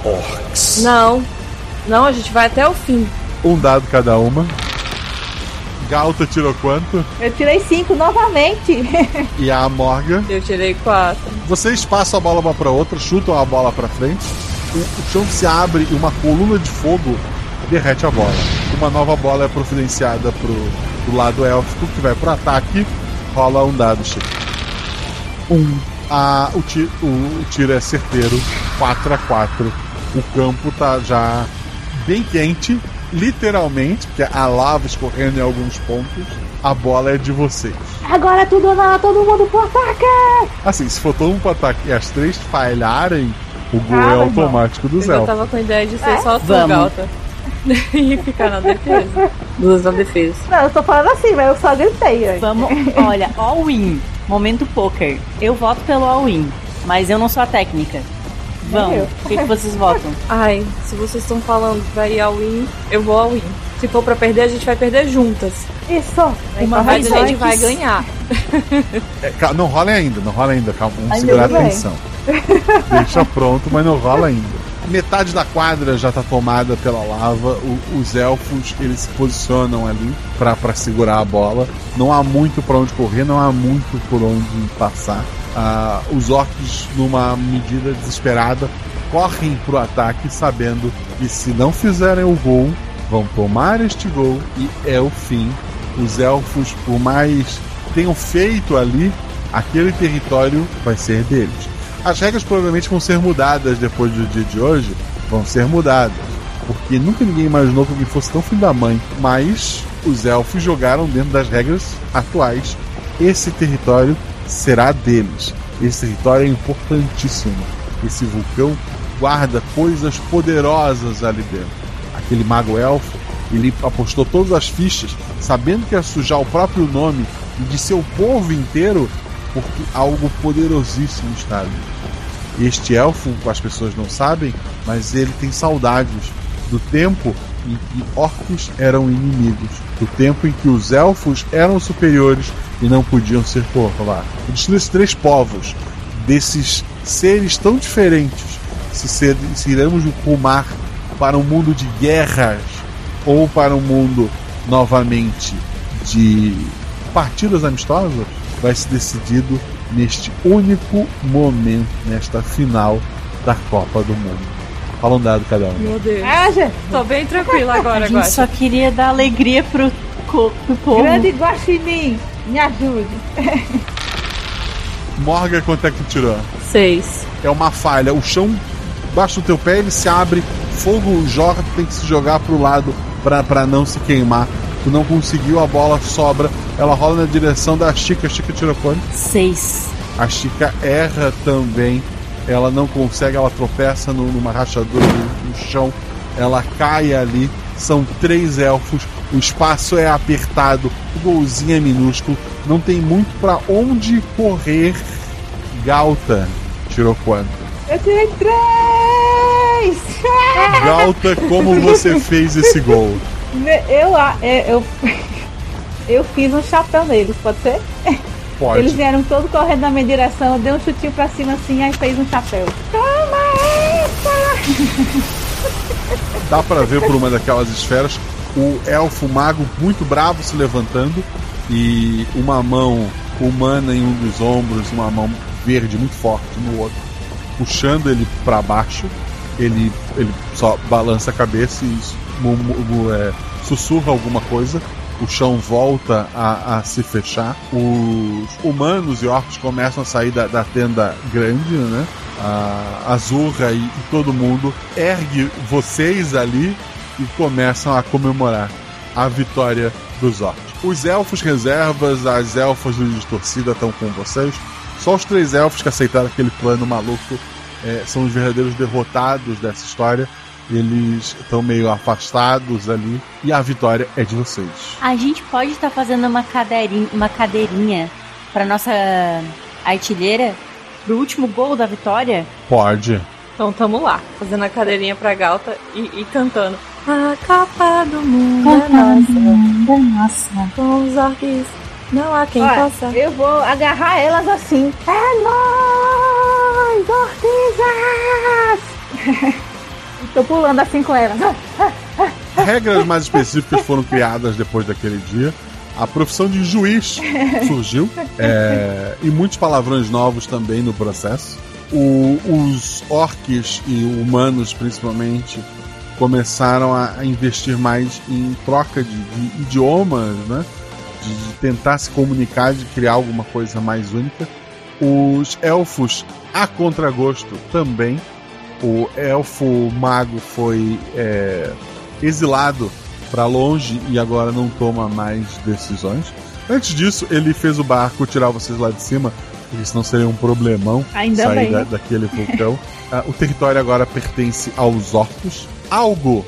orcs. Não, não, a gente vai até o fim. Um dado cada uma. Galta tirou quanto? Eu tirei cinco novamente. E a Morga. Eu tirei quatro. Vocês passam a bola uma para outra, chutam a bola para frente. O, o chão se abre e uma coluna de fogo derrete a bola. Uma nova bola é providenciada pro, pro lado élfico que vai pro ataque. Rola um dado, Chico. Um. A, o, ti, o, o tiro é certeiro. 4 a 4 O campo tá já bem quente. Literalmente, porque a lava escorrendo em alguns pontos. A bola é de vocês. Agora é tudo na todo mundo pro ataque! Assim, se for todo mundo pro ataque e as três falharem, o gol Ah, é automático dos Eu já elfos. tava com a ideia de ser É? só Vamos. Galta. e ficar na defesa. Duas na defesa. Não, eu tô falando assim, mas eu só gritei. Vamos, olha, all-in. Momento poker. Eu voto pelo all-in, mas eu não sou a técnica. Vamos. Eu. O que, que vocês votam? Ai, se vocês estão falando pra ir ao win, eu vou ao win. Se for pra perder, a gente vai perder juntas. Isso! Uma vez a gente vai ganhar. É, não rola ainda, não rola ainda. Calma, vamos segurar a tensão. Deixa pronto, mas não rola ainda. Metade da quadra já está tomada pela lava. O- os elfos eles se posicionam ali para segurar a bola. Não há muito para onde correr, não há muito por onde passar. Ah, os orcs, numa medida desesperada, correm para o ataque, sabendo que se não fizerem o gol, vão tomar este gol e é o fim. Os elfos, por mais tenham feito ali, aquele território vai ser deles. As regras provavelmente vão ser mudadas depois do dia de hoje, vão ser mudadas, porque nunca ninguém imaginou que alguém fosse tão filho da mãe, mas os elfos jogaram dentro das regras atuais. Esse território será deles. Esse território é importantíssimo. Esse vulcão guarda coisas poderosas ali dentro. Aquele mago elfo, ele apostou todas as fichas, sabendo que ia sujar o próprio nome de seu povo inteiro, porque algo poderosíssimo está ali. Este elfo, as pessoas não sabem, mas ele tem saudades do tempo em que orcs eram inimigos, do tempo em que os elfos eram superiores e não podiam ser porlados. O destino desses três povos, desses seres tão diferentes, se, ser, se iremos rumar para um mundo de guerras ou para um mundo novamente de partidas amistosas, vai ser decidido neste único momento, nesta final da Copa do Mundo. Fala um dado cada um. Meu Deus. Ah, gente. Tô bem tranquila agora, a gente só queria dar alegria pro, co- pro povo. Grande Guaxinim, me ajude. Morga, quanto é que tu tirou? Seis. É uma falha. O chão baixo do teu pé ele se abre, fogo joga, tu tem que se jogar pro lado pra, pra não se queimar. Tu não conseguiu, a bola sobra, ela rola na direção da Chica. A Chica tirou quanto? Seis. A Chica erra também. Ela não consegue, ela tropeça no- numa rachadura no, no chão. Ela cai ali. São três elfos. O espaço é apertado. O golzinho é minúsculo. Não tem muito pra onde correr. Galta tirou quanto? Eu tirei três! Galta, como você fez esse gol? Eu, é, eu, eu fiz um chapéu neles, pode ser? Pode. Eles vieram todos correndo na minha direção, eu dei um chutinho pra cima assim, aí fez um chapéu. Toma essa! Dá pra ver por uma daquelas esferas o elfo mago muito bravo se levantando e uma mão humana em um dos ombros, uma mão verde muito forte no outro, puxando ele pra baixo. Ele, ele só balança a cabeça e mu- é, sussurra alguma coisa. O chão volta a, a se fechar. Os humanos e orcs começam a sair da, da tenda grande, né? A Azurra e, e todo mundo ergue vocês ali e começam a comemorar a vitória dos orcs. Os elfos reservas, as elfas de distorcida estão com vocês. Só os três elfos que aceitaram aquele plano maluco é, são os verdadeiros derrotados dessa história. Eles estão meio afastados ali e a vitória é de vocês. A gente pode estar fazendo uma cadeirinha, uma cadeirinha para nossa artilheira pro último gol da vitória? Pode. Então tamo lá, fazendo a cadeirinha pra Galta e, e cantando. A Copa do Mundo é nossa. nossa. Com os orques, não há quem Olha, possa. eu vou agarrar elas assim. É nóis, Ortizas! Tô pulando assim com elas. Regras mais específicas foram criadas depois daquele dia. A profissão de juiz surgiu é, e muitos palavrões novos também no processo. O- os orcs e humanos, principalmente, começaram a, a investir mais em troca de, de idiomas, né? De, tentar se comunicar, de criar alguma coisa mais única. Os elfos, a contragosto, também. O elfo mago foi é, exilado para longe e agora não toma mais decisões. Antes disso, ele fez o barco tirar vocês lá de cima, porque senão seria um problemão Ainda sair bem, da- né? daquele vulcão. Ah, o território agora pertence aos orcos. Algo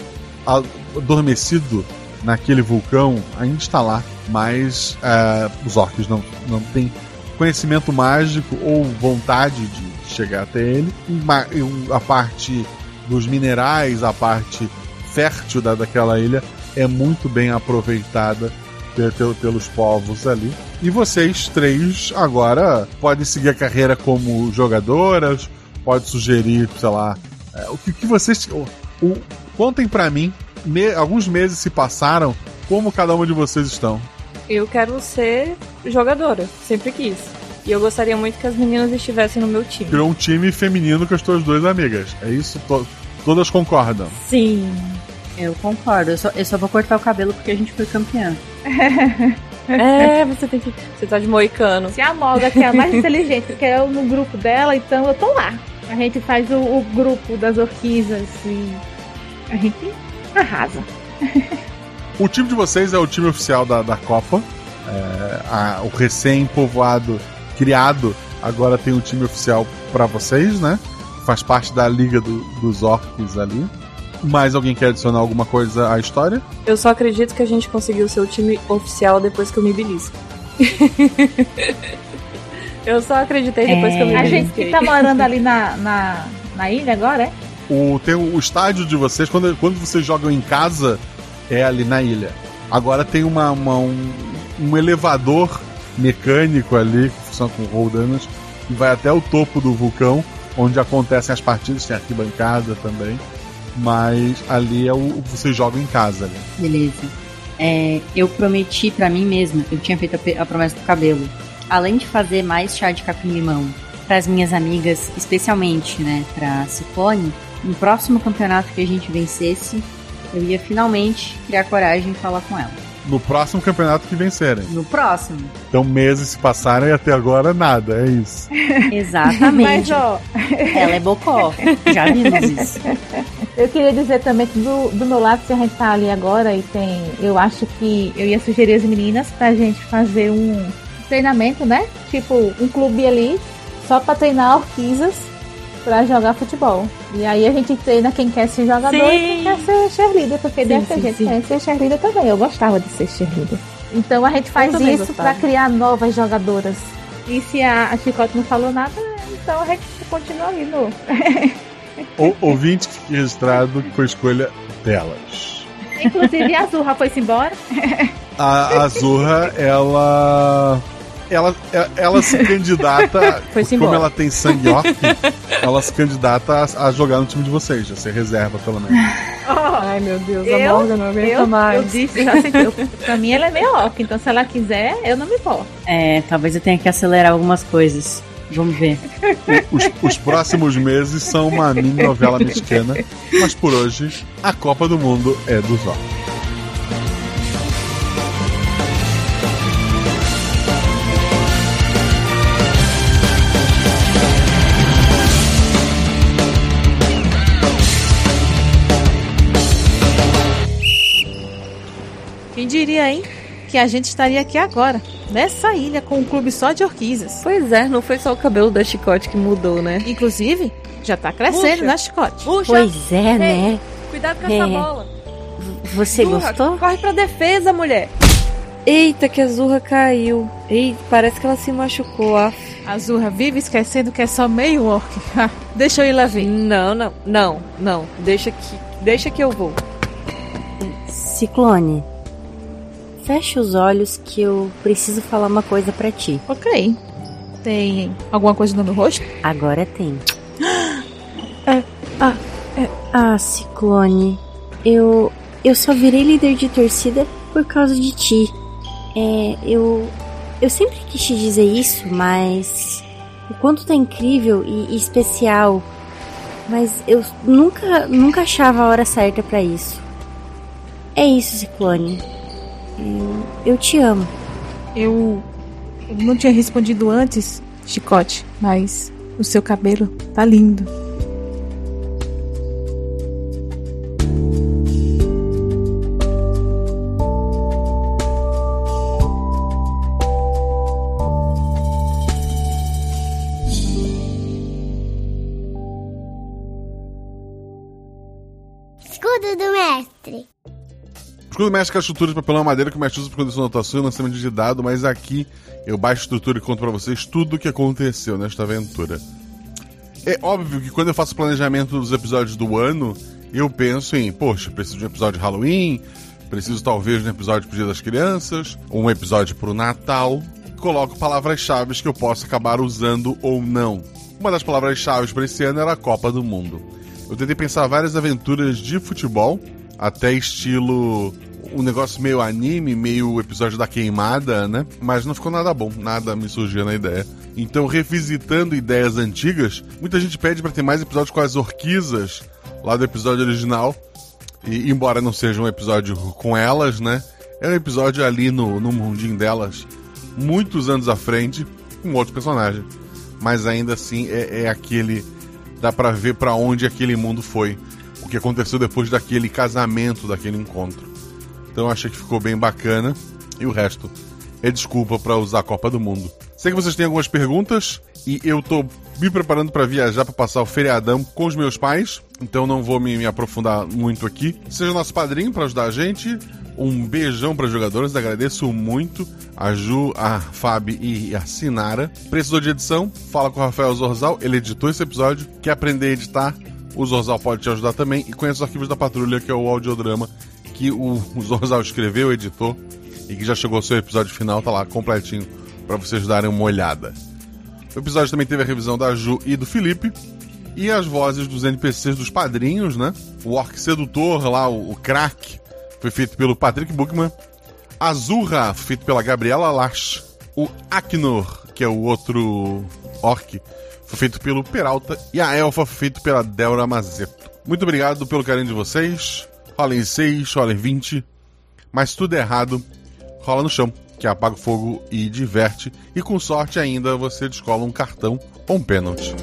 adormecido naquele vulcão ainda está lá, mas ah, os orcs não, não têm conhecimento mágico ou vontade de chegar até ele. E A parte dos minerais, a parte fértil da, daquela ilha é muito bem aproveitada pe- pe- pelos povos ali. E vocês três agora podem seguir a carreira como jogadoras, pode sugerir, sei lá, é, o que, que vocês. o- o- contem pra mim, me- alguns meses se passaram, como cada uma de vocês estão. Eu quero ser jogadora, sempre quis. E eu gostaria muito que as meninas estivessem no meu time. Criou um time feminino com as tuas duas amigas. É isso? To- todas concordam. Sim. Eu concordo. Eu só, eu só vou cortar o cabelo porque a gente foi campeã. É, você tem que. Você tá de moicano. Se a Morga, que é a mais inteligente, que é eu no grupo dela, então eu tô lá. A gente faz o, o grupo das orquídeas e a gente arrasa. O time de vocês é o time oficial da, da Copa. É, a- o recém-povoado criado agora tem um time oficial pra vocês, né? Faz parte da liga do- dos orcs ali. Mais alguém quer adicionar alguma coisa à história? Eu só acredito que a gente conseguiu ser o time oficial depois que eu me belisco. eu só acreditei depois que eu me É. A gente que tá morando ali na, na, na ilha agora, é? O, tem o, o estádio de vocês, quando, quando vocês jogam em casa, é ali na ilha. Agora tem uma, uma- um, um elevador mecânico ali, que funciona com roldanas, que vai até o topo do vulcão, onde acontecem as partidas, tem arquibancada também. Mas ali é o vocês jogam em casa ali. Beleza. É, eu prometi pra mim mesma, eu tinha feito a, a promessa do cabelo. Além de fazer mais chá de capim-limão pras minhas amigas, especialmente, né, pra Ciclone, no próximo campeonato que a gente vencesse, eu ia finalmente criar coragem e falar com ela. No próximo campeonato que vencerem. No próximo. Então meses se passaram e até agora nada, é isso. Exatamente. Mas, ó. Ela é bocó. Já vimos isso. Eu queria dizer também que do, do meu lado, se a gente tá ali agora e tem. Eu acho que eu ia sugerir as meninas pra gente fazer um treinamento, né? Tipo, um clube ali só pra treinar orquídeas pra jogar futebol. E aí a gente treina quem quer ser jogador e quem Sim. quer ser cheerleader, porque Sim, deve ter sim, gente que sim. quer ser cheerleader também. Eu gostava de ser cheerleader. Então a gente faz isso pra criar novas jogadoras. E se a, a Chicote não falou nada, então a gente continua aí no. O, ouvinte registrado foi escolha delas. Inclusive a Azurra foi-se embora. A Azurra, ela. Ela, ela, ela se candidata. Como ela tem sangue orc, ela se candidata a, a jogar no time de vocês, a ser reserva, pelo menos. Ai, meu Deus, a Eu, Morgan não aguenta eu, mais. eu disse, já sei, eu, pra mim ela é meio orc, então se ela quiser, eu não me importo. É, talvez eu tenha que acelerar algumas coisas. Vamos ver. Os, os próximos meses são uma mini novela mexicana, mas por hoje, a Copa do Mundo é dos orcs. Quem diria, hein? Que a gente estaria aqui agora, nessa ilha, com um clube só de orquídeas. Pois é, não foi só o cabelo da chicote que mudou, né? Inclusive, já tá crescendo, Puxa. né, Chicote? Puxa! Pois é, Ei, né? Cuidado com É. essa bola. Você Zurra, gostou? Corre pra defesa, mulher. Eita, que a Zurra caiu. Ei, parece que ela se machucou. A A Azurra vive esquecendo que é só meio orc. Deixa eu ir lá ver. Não, não, não, não. Deixa que, deixa que eu vou. Ciclone, fecha os olhos que eu preciso falar uma coisa pra ti. Ok. Tem alguma coisa no meu rosto? Agora tem. É, ah, é, ah, Ciclone, eu eu só virei líder de torcida por causa de ti. É, eu eu sempre quis te dizer isso, mas o quanto tá incrível e, e especial. Mas eu nunca nunca achava a hora certa pra isso. É isso, Ciclone. Eu, eu te amo. Eu, eu não tinha respondido antes, Chicote, mas o seu cabelo tá lindo. Escudo mestre com a estrutura de papelão e madeira que o mestre usa para condição de anotação e lançamento de dado, mas aqui eu baixo a estrutura e conto para vocês tudo o que aconteceu nesta aventura. É óbvio que quando eu faço planejamento dos episódios do ano, eu penso em, poxa, preciso de um episódio de Halloween, preciso talvez de um episódio pro Dia das Crianças, um episódio pro Natal. Coloco palavras-chave que eu posso acabar usando ou não. Uma das palavras-chave para esse ano era a Copa do Mundo. Eu tentei pensar várias aventuras de futebol, até estilo um negócio meio anime, meio episódio da queimada, né? Mas não ficou nada bom, nada me surgiu na ideia. Então, revisitando ideias antigas, muita gente pede para ter mais episódios com as orquisas lá do episódio original. E embora não seja um episódio com elas, né? É um episódio ali no, no mundinho delas, muitos anos à frente, com outro personagem. Mas ainda assim é, é aquele. Dá pra ver para onde aquele mundo foi. O que aconteceu depois daquele casamento, daquele encontro. Então achei que ficou bem bacana. E o resto é desculpa para usar a Copa do Mundo. Sei que vocês têm algumas perguntas e eu tô me preparando para viajar para passar o feriadão com os meus pais, então não vou me, me aprofundar muito aqui. Seja nosso padrinho para ajudar a gente. Um beijão para jogadores, agradeço muito a Ju, a Fabi e a Sinara. Precisou de edição? Fala com o Rafael Zorzal, ele editou esse episódio. Quer aprender a editar? O Zorzal pode te ajudar também. E conhece os arquivos da Patrulha, que é o audiodrama que o, o Zorzal escreveu, editou e que já chegou ao seu episódio final, tá lá completinho para vocês darem uma olhada. O episódio também teve a revisão da Ju e do Felipe. E as vozes dos NPCs dos padrinhos, né? O Orc Sedutor, lá, o, o Crack, foi feito pelo Patrick Buchmann. Azurra, feito pela Gabriela Lash. O Aknor, que é o outro Orc, foi feito pelo Peralta. E a Elfa feito pela Débora Mazeto. Muito obrigado pelo carinho de vocês. Rola em 6, rola em 20. Mas tudo errado, rola no chão que apaga o fogo e diverte, e com sorte ainda você descola um cartão ou um pênalti.